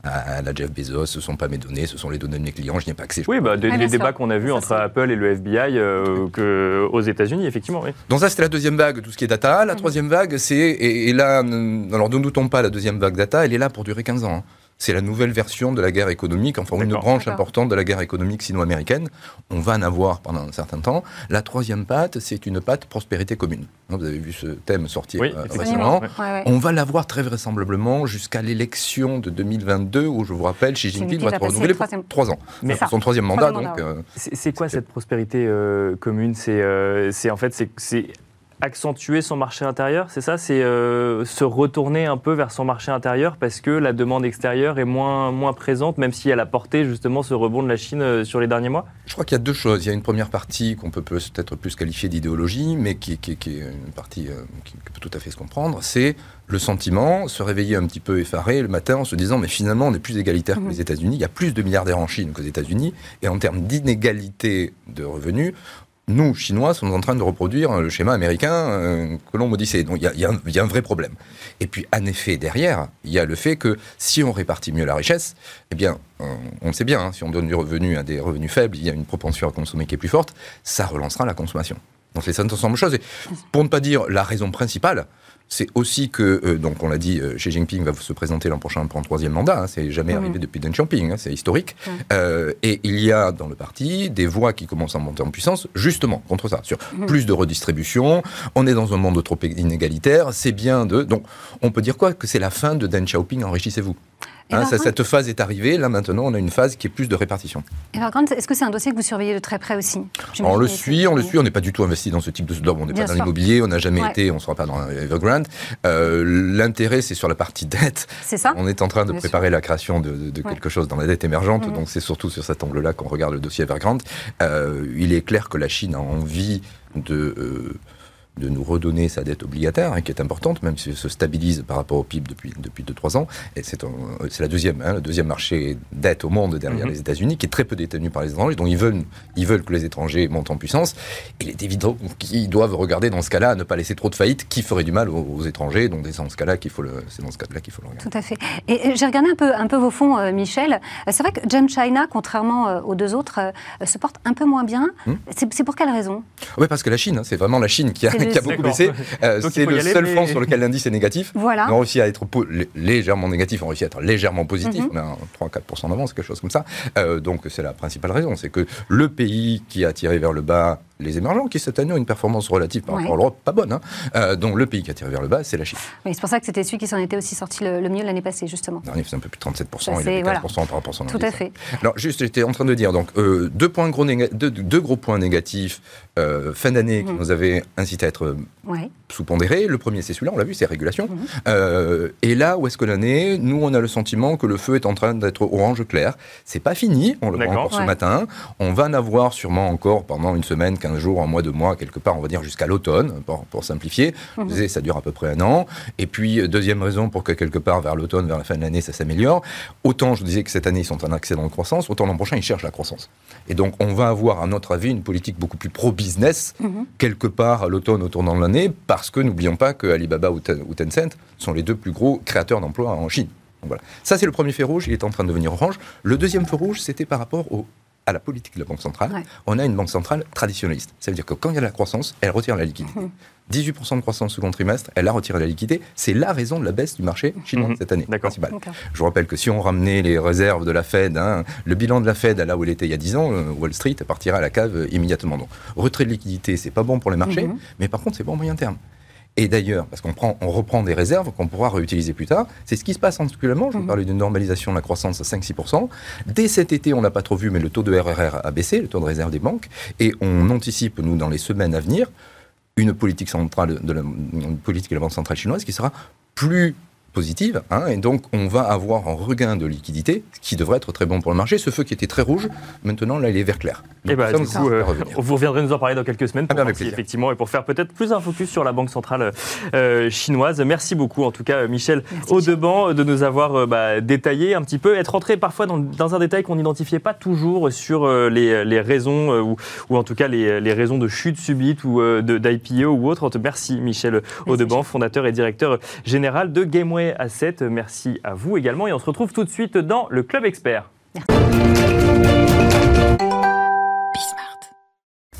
S7: à, à- à la Jeff Bezos. Ce ne sont pas mes données, ce sont les données de mes clients. Je n'y ai pas accès.
S1: Oui, bah, des,
S5: Ah,
S1: les
S5: sûr.
S1: débats qu'on a vus entre Apple et le FBI euh, que, aux États-Unis, effectivement. Oui.
S7: Donc ça, c'était la deuxième vague, tout ce qui est data. La troisième vague, c'est... Et, et là, ne- alors ne doutons pas, la deuxième vague data, elle est là pour durer 15 ans. hein. C'est la nouvelle version de la guerre économique, enfin une branche importante de la guerre économique sino-américaine. On va en avoir pendant un certain temps. La troisième patte, c'est une patte prospérité commune. Hein, Vous avez vu ce thème sortir
S1: Oui,
S7: euh, récemment. On va l'avoir très vraisemblablement jusqu'à l'élection de 2022, où je vous rappelle, Xi Jinping va pour
S5: troisième-
S7: trois ans.
S1: Mais
S7: son troisième mandat,
S5: Troisième
S7: donc. euh,
S1: C'est quoi cette prospérité euh, commune? C'est euh, c'est en fait c'est- c'est accentuer son marché intérieur, c'est ça C'est euh, se retourner un peu vers son marché intérieur parce que la demande extérieure est moins, moins présente, même si elle a porté justement ce rebond de la Chine euh, sur les derniers mois?
S7: Je crois qu'il y a deux choses. Il y a une première partie qu'on peut peut-être plus qualifier d'idéologie, mais qui, qui- qui est une partie euh, qui, qui peut tout à fait se comprendre. C'est le sentiment, se réveiller un petit peu effaré le matin en se disant mais finalement on est plus égalitaire que les États-Unis. Il y a plus de milliardaires en Chine qu'aux États-Unis. Et en termes d'inégalité de revenus, nous, Chinois, sommes en train de reproduire le schéma américain euh, que l'on maudissait. Donc il y, a- un- vrai problème. Et puis, en effet, derrière, il y a le fait que si on répartit mieux la richesse, eh bien, on le sait bien, hein, si on donne du revenu à des revenus faibles, il y a une propension à consommer qui est plus forte, ça relancera la consommation. Donc c'est cet ensemble de choses. Et pour ne pas dire la raison principale, c'est aussi que, euh, donc on l'a dit, euh, Xi Jinping va se présenter l'an prochain pour un troisième mandat. hein, c'est jamais
S5: Mhm.
S7: arrivé depuis Deng Xiaoping, hein, c'est historique. Euh, et il y a dans le parti des voix qui commencent à monter en puissance, justement contre ça, sur
S5: Mhm.
S7: plus de redistribution. On est dans un monde trop inégalitaire. C'est bien de. Donc, on peut dire quoi? Que c'est la fin de Deng Xiaoping. Enrichissez-vous. Hein, ça- cette phase est arrivée. Là maintenant, on a une phase qui est plus de répartition.
S5: Et par contre, est-ce que c'est un dossier que vous surveillez de très près aussi?
S7: On le suit, on le suit. On n'est pas du tout investi dans ce type de. non, on n'est pas dans l'immobilier. On n'a jamais
S5: Ouais.
S7: été. On ne sera pas dans Evergrande. Euh, L'intérêt, c'est sur la partie dette.
S5: C'est ça
S7: On est en train de
S5: Bien
S7: préparer la création de, de- de
S5: Ouais.
S7: quelque chose dans la dette émergente,
S5: Mhm.
S7: donc c'est surtout sur cet angle-là qu'on regarde le dossier Evergrande. Euh, il est clair que la Chine a envie de, euh, de nous redonner sa dette obligataire, hein, qui est importante, même si elle se stabilise par rapport au PIB depuis, depuis 2-3 ans. Et c'est c'est la deuxième, hein, le deuxième marché dette au monde derrière
S1: Mhm.
S7: les États-Unis, qui est très peu détenu par les étrangers. Donc ils veulent, ils veulent que les étrangers montent en puissance. Il est évident qu'ils doivent regarder dans ce cas-là à ne pas laisser trop de faillites qui ferait du mal aux, aux étrangers. Donc c'est dans ce cas-là qu'il faut le, c'est dans ce cas-là qu'il faut le regarder.
S5: Tout à fait. Et j'ai regardé un peu, un peu vos fonds, euh, Michel. Euh, C'est vrai que Gem China, contrairement euh, aux deux autres, euh, se porte un peu moins bien.
S7: Hmm.
S5: C'est pour quelle raison?
S7: Oui, parce que la Chine, hein, c'est vraiment la Chine qui a, qui a beaucoup baissé. Euh, c'est le
S1: aller,
S7: seul
S1: mais-
S7: fonds sur lequel l'indice est négatif.
S5: Voilà.
S7: On a réussi à être légèrement négatif, on a réussi à être légèrement positif, on a un 3-4% d'avance, quelque chose comme ça. Euh, donc c'est la principale raison, c'est que le pays qui a tiré vers le bas les émergents, qui cette année ont une performance relative par
S5: Ouais.
S7: rapport à l'Europe pas bonne, hein, euh, donc le pays qui a tiré vers le bas, c'est la Chine.
S5: Oui, c'est pour ça que c'était celui qui s'en était aussi sorti le, le mieux l'année passée, justement.
S7: Dernier, c'est un peu plus de 37%,
S5: Ça,
S7: il
S5: c'est-
S7: avait 15%
S5: voilà.
S7: par rapport à son
S5: Tout à fait.
S7: Alors, juste, j'étais en train de dire, donc, euh, deux, points gros néga- deux, deux gros points négatifs, euh, fin d'année, qui
S5: Mhm.
S7: nous avaient incité à être
S5: Ouais.
S7: sous-pondéré. Le premier, c'est celui-là, on l'a vu, c'est régulation.
S5: Mhm.
S7: Euh, et là, où est-ce que l'année Nous, on a le sentiment que le feu est en train d'être orange clair. C'est pas fini, on le voit encore ce matin. On va en avoir sûrement encore pendant une semaine, 15 jours, un mois, deux mois, quelque part, on va dire jusqu'à l'automne, pour, pour simplifier. Je
S5: Mhm.
S7: disais, ça dure à peu près un an. Et puis, deuxième raison pour que quelque part, vers l'automne, vers la fin de l'année, ça s'améliore. Autant, je disais que cette année, ils sont en accélération de croissance, autant l'an prochain, ils cherchent la croissance. Et donc, on va avoir, à notre avis, une politique beaucoup plus pro-business,
S5: Mhm.
S7: quelque part à l'automne, au tournant de l'année, parce que n'oublions pas que Alibaba ou, Ten- ou Tencent sont les deux plus gros créateurs d'emplois en Chine. Voilà. Ça, c'est le premier feu rouge, il est en train de devenir orange. Le deuxième feu rouge, c'était par rapport au- à la politique de la Banque centrale.
S5: Ouais.
S7: On a une Banque centrale traditionnaliste. Ça veut dire que quand il y a la croissance, elle retire la liquidité.
S5: Mhm.
S7: 18% de croissance second trimestre, elle a retiré la liquidité. C'est la raison de la baisse du marché chinois
S1: Mhm.
S7: cette année.
S1: D'accord.
S7: principale. Je vous rappelle que si on ramenait les réserves de la Fed, hein, le bilan de la Fed à là où il était il y a 10 ans, euh, Wall Street partirait à la cave euh, immédiatement. Donc, retrait de liquidité, c'est pas bon pour les marchés,
S5: Mhm.
S7: mais par contre, c'est bon au moyen terme. Et d'ailleurs, parce qu'on prend, on reprend des réserves qu'on pourra réutiliser plus tard, c'est ce qui se passe actuellement. Je vous
S5: Mhm.
S7: parlais d'une normalisation de la croissance à 5-6%. Dès cet été, on l'a pas trop vu, mais le taux de RRR a baissé, le taux de réserve des banques, et on anticipe, nous, dans les semaines à venir, une politique centrale de la, une politique de la Banque centrale chinoise qui sera plus positive, hein, et donc on va avoir un regain de liquidité, ce qui devrait être très bon pour le marché. Ce feu qui était très rouge, maintenant là il est vert clair.
S1: Et
S7: Donc,
S1: bah,
S7: ça,
S1: du
S7: on
S1: coup,
S7: va
S1: euh, vous reviendrez nous en parler dans quelques semaines pour
S7: Ah
S1: si,
S7: plaisir.
S1: effectivement et pour faire peut-être plus un focus sur la banque centrale euh, chinoise. Merci beaucoup en tout cas Michel
S5: Merci,
S1: Audebans de nous avoir euh, bah, détaillé un petit peu, être rentré parfois dans, dans un détail qu'on n'identifiait pas toujours sur euh, les, les raisons euh, ou, ou en tout cas les, les raisons de chute subite ou euh, d'IPO ou autre. Merci Michel Audebans, fondateur et directeur général de Gameway Asset. Merci à vous également et on se retrouve tout de suite dans le Club Expert.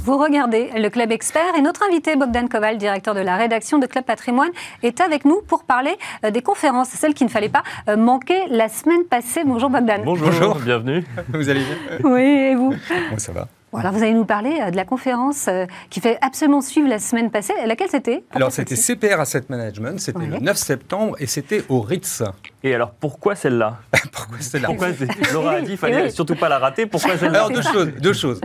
S5: Vous regardez le Club Expert et notre invité Bogdan Koval, directeur de la rédaction de Club Patrimoine, est avec nous pour parler euh, des conférences, celles qui ne fallait pas euh, manquer la semaine passée. Bonjour Bogdan.
S1: Bonjour,
S3: Bonjour.
S1: bienvenue.
S3: Vous allez bien?
S5: Oui, et vous?
S3: Moi, ça va.
S5: Bon, alors vous allez nous parler euh, de la conférence euh, qui fait absolument suivre la semaine passée. Laquelle c'était?
S8: Alors, c'était CPR Asset Management, c'était
S5: Ouais.
S8: le 9 septembre et c'était au Ritz.
S1: Et alors pourquoi celle-là?
S8: Pourquoi c'est là
S1: Pourquoi Laura a dit qu'il fallait
S5: oui.
S1: surtout pas la rater. Pourquoi celle-là?
S8: Alors, deux choses, deux choses.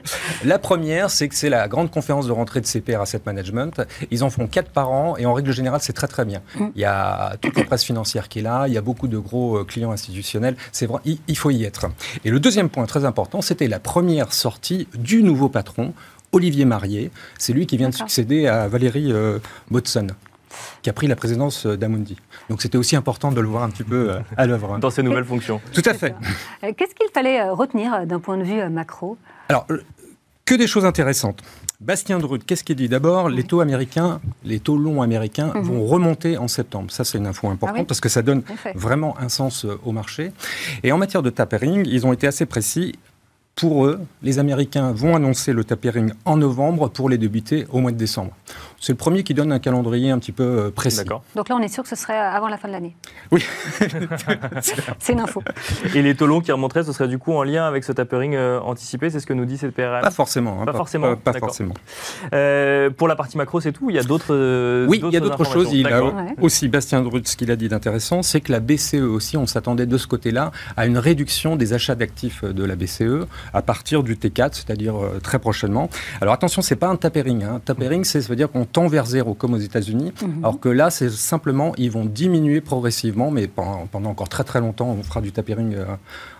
S8: La première, c'est que c'est la grande conférence de rentrée de CPR Asset Management. Ils en font quatre par an et en règle générale, c'est très très bien. Il y a toute la presse financière qui est là, il y a beaucoup de gros euh, clients institutionnels. C'est vrai, il faut y être. Et le deuxième point très important, c'était la première sortie du nouveau patron, Olivier Marié. C'est lui qui vient de succéder à Valérie euh, qui a pris la présidence euh, d'Amundi. Donc c'était aussi important de le voir un petit peu euh, à l'œuvre.
S1: dans ses nouvelles fonctions
S8: Tout à fait.
S5: Euh, Qu'est-ce qu'il fallait retenir d'un point de vue macro?
S8: Alors, que des choses intéressantes. Bastien Drut, qu'est-ce qu'il dit? D'abord, les taux américains, les taux longs américains
S5: Mhm.
S8: vont remonter en septembre. Ça, c'est une info importante
S5: Ah oui
S8: parce que ça donne vraiment un sens au marché. Et en matière de tapering, ils ont été assez précis. Pour eux, les Américains vont annoncer le tapering en novembre pour les débuter au mois de décembre. C'est le premier qui donne un calendrier un petit peu euh, précis.
S5: Donc là, on est sûr que ce serait avant la fin de l'année.
S8: Oui.
S5: C'est une info.
S1: Et les taux longs qui remonteraient, ce serait du coup en lien avec ce tapering euh, anticipé, c'est ce que nous dit cette PRM
S8: Pas forcément. hein,
S1: Pas forcément,
S8: Pas, pas
S1: d'accord.
S8: forcément.
S1: Euh, Pour la partie macro, c'est tout ou Il y a d'autres. euh,
S8: Oui, il y a d'autres choses. Il a.
S5: Ouais.
S8: aussi, Bastien Drut, ce qu'il a dit d'intéressant, c'est que la BCE aussi, on s'attendait de ce côté-là à une réduction des achats d'actifs de la BCE à partir du T4, c'est-à-dire euh, très prochainement. Alors attention, c'est pas un tapering. Hein. Tapering, c'est, ça veut dire qu'on tend vers zéro, comme aux États-Unis.
S5: Mhm.
S8: Alors que là, c'est simplement, ils vont diminuer progressivement, mais pendant, pendant encore très très longtemps, on fera du tapering euh,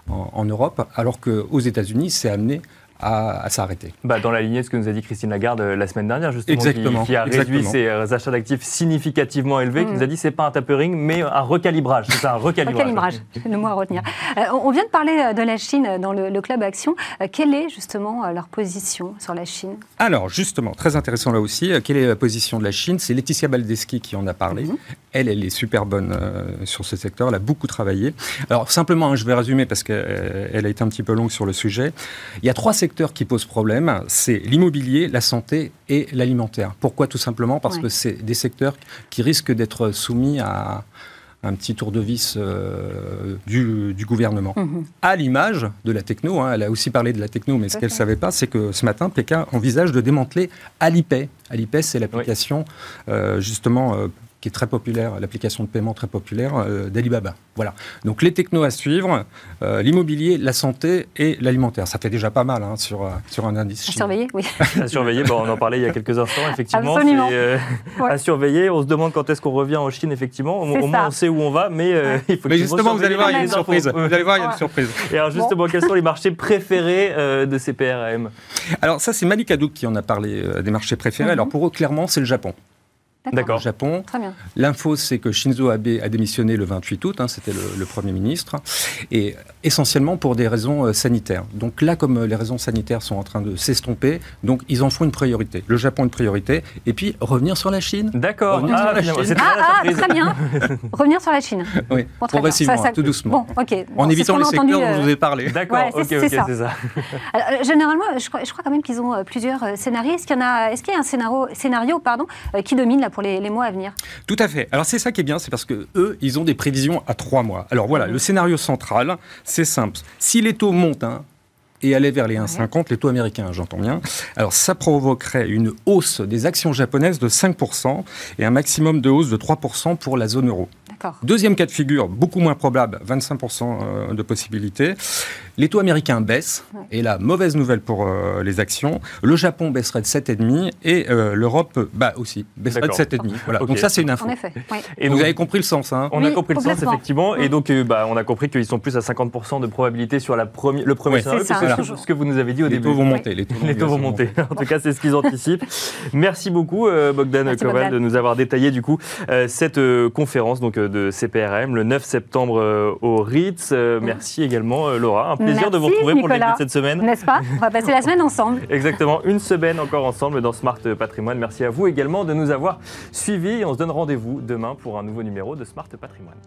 S8: en, en Europe, alors qu'aux États-Unis, c'est amené à, à s'arrêter.
S1: Bah, dans la lignée de ce que nous a dit Christine Lagarde euh, la semaine dernière, justement, qui-
S8: Exactement,
S1: qui, a réduit
S8: exactement.
S1: ses euh, achats d'actifs significativement élevés, qui
S5: Mhm.
S1: nous a dit c'est pas un tapering, mais un recalibrage. C'est ça, un recalibrage.
S5: Recalibrage, c'est le mot à retenir. Euh, on vient de parler de la Chine dans le, le Club Action. Euh, quelle est justement leur position sur la Chine?
S8: Alors, justement, très intéressant là aussi, euh, quelle est la position de la Chine? C'est Laetitia Baldeschi qui en a parlé.
S5: Mhm.
S8: Elle, elle est super bonne euh, sur ce secteur, elle a beaucoup travaillé. Alors, simplement, hein, je vais résumer parce qu'elle a été un petit peu longue sur le sujet. Il y a trois secteurs qui posent problème c'est l'immobilier, la santé et l'alimentaire. Pourquoi Tout simplement? Parce
S5: Ouais.
S8: que c'est des secteurs qui risquent d'être soumis à un petit tour de vis euh, du, du gouvernement
S5: Mhm.
S8: à l'image de la techno. hein. Elle a aussi parlé de la techno, mais ce qu'elle ne savait pas, c'est que ce matin, Pékin envisage de démanteler Alipay. Alipay, c'est l'application, euh, justement, euh, qui est très populaire, l'application de paiement très populaire euh, d'Alibaba. Voilà. Donc les technos à suivre, euh, l'immobilier, la santé et l'alimentaire. Ça fait déjà pas mal hein, sur, euh, sur un indice.
S5: À
S8: chinois.
S5: surveiller, oui.
S1: À surveiller, bon, on en parlait il y a quelques instants, effectivement.
S5: Absolument.
S1: euh,
S5: Ouais.
S1: À surveiller, on se demande quand est-ce qu'on revient en Chine, effectivement. Au, au moins,
S5: ça.
S1: on sait où on va, mais euh, il faut
S8: Mais justement, vous allez voir, il y a une surprise. Vous allez voir, il y a une surprise.
S1: Et alors, justement, quels sont les marchés préférés euh, de ces PRM
S8: Alors ça, c'est Malik Hadouk qui en a parlé euh, des marchés préférés.
S5: Mhm.
S8: Alors pour eux, clairement, c'est le Japon.
S1: D'accord.
S8: Le Japon,
S5: Très bien.
S8: L'info, c'est que Shinzo Abe a démissionné le 28 août, hein, c'était le, le Premier ministre, et essentiellement pour des raisons euh, sanitaires. Donc là, comme euh, les raisons sanitaires sont en train de s'estomper, donc ils en font une priorité. Le Japon une priorité, et puis revenir sur la Chine.
S1: D'accord.
S8: Revenir sur la Chine.
S5: Ah,
S1: la
S5: ah, très bien. Revenir sur la Chine.
S8: Oui,
S5: Bon,
S8: progressivement,
S5: Ça, ça-
S8: tout doucement.
S5: Bon, ok. Bon,
S8: En évitant les secteurs dont
S5: euh,
S8: je vous ai parlé.
S1: D'accord,
S5: Ouais,
S1: ok,
S5: c'est-
S1: ok,
S5: c'est ça.
S1: c'est ça.
S5: Alors, euh, généralement, je crois, je crois quand même qu'ils ont euh, plusieurs euh, scénarios. Est-ce qu'il y en a, est-ce qu'il y a un scénario, scénario pardon, euh, qui domine là pour les, les mois à venir
S8: Tout à fait. Alors c'est ça qui est bien, c'est parce que eux, ils ont des prévisions à trois mois. Alors voilà, le scénario central, c'est simple. Si les taux montent, hein, et allaient vers les 1,50, les taux américains, j'entends bien. Alors ça provoquerait une hausse des actions japonaises de 5% et un maximum de hausse de 3% pour la zone euro.
S5: D'accord.
S8: Deuxième cas de figure, beaucoup moins probable, 25% euh, de possibilités. Les taux américains baissent,
S5: Ouais.
S8: et la mauvaise nouvelle pour euh, les actions, le Japon baisserait de 7,5 et euh, l'Europe bah, aussi baisserait de
S1: D'accord.
S8: 7,5. Voilà.
S1: Ok.
S8: Donc ça c'est une info.
S5: En effet. Oui.
S1: Et
S8: Vous
S1: donc,
S8: avez compris le sens, hein
S1: on a compris le sens, effectivement. Et donc, euh, bah, on a compris qu'ils sont plus à 50% de probabilité sur la premi- le premier scénario,
S5: C'est ça,
S1: puisque
S5: toujours.
S1: ce que vous nous avez dit au
S8: Les
S1: début.
S8: taux vont monter. Les taux
S1: Les taux vont monter. En tout cas, c'est ce qu'ils anticipent. Merci beaucoup, euh, Bogdan
S5: Merci,
S1: Koval,
S5: Bogdan.
S1: de nous avoir détaillé du coup euh, cette euh, conférence donc euh, de CPRM le 9 septembre euh, au Ritz. Merci également, Laura. Un plaisir de vous retrouver pour le début de cette semaine.
S5: N'est-ce pas On va passer la semaine ensemble.
S1: Exactement, une semaine encore ensemble dans Smart Patrimoine. Merci à vous également de nous avoir suivis. On se donne rendez-vous demain pour un nouveau numéro de Smart Patrimoine.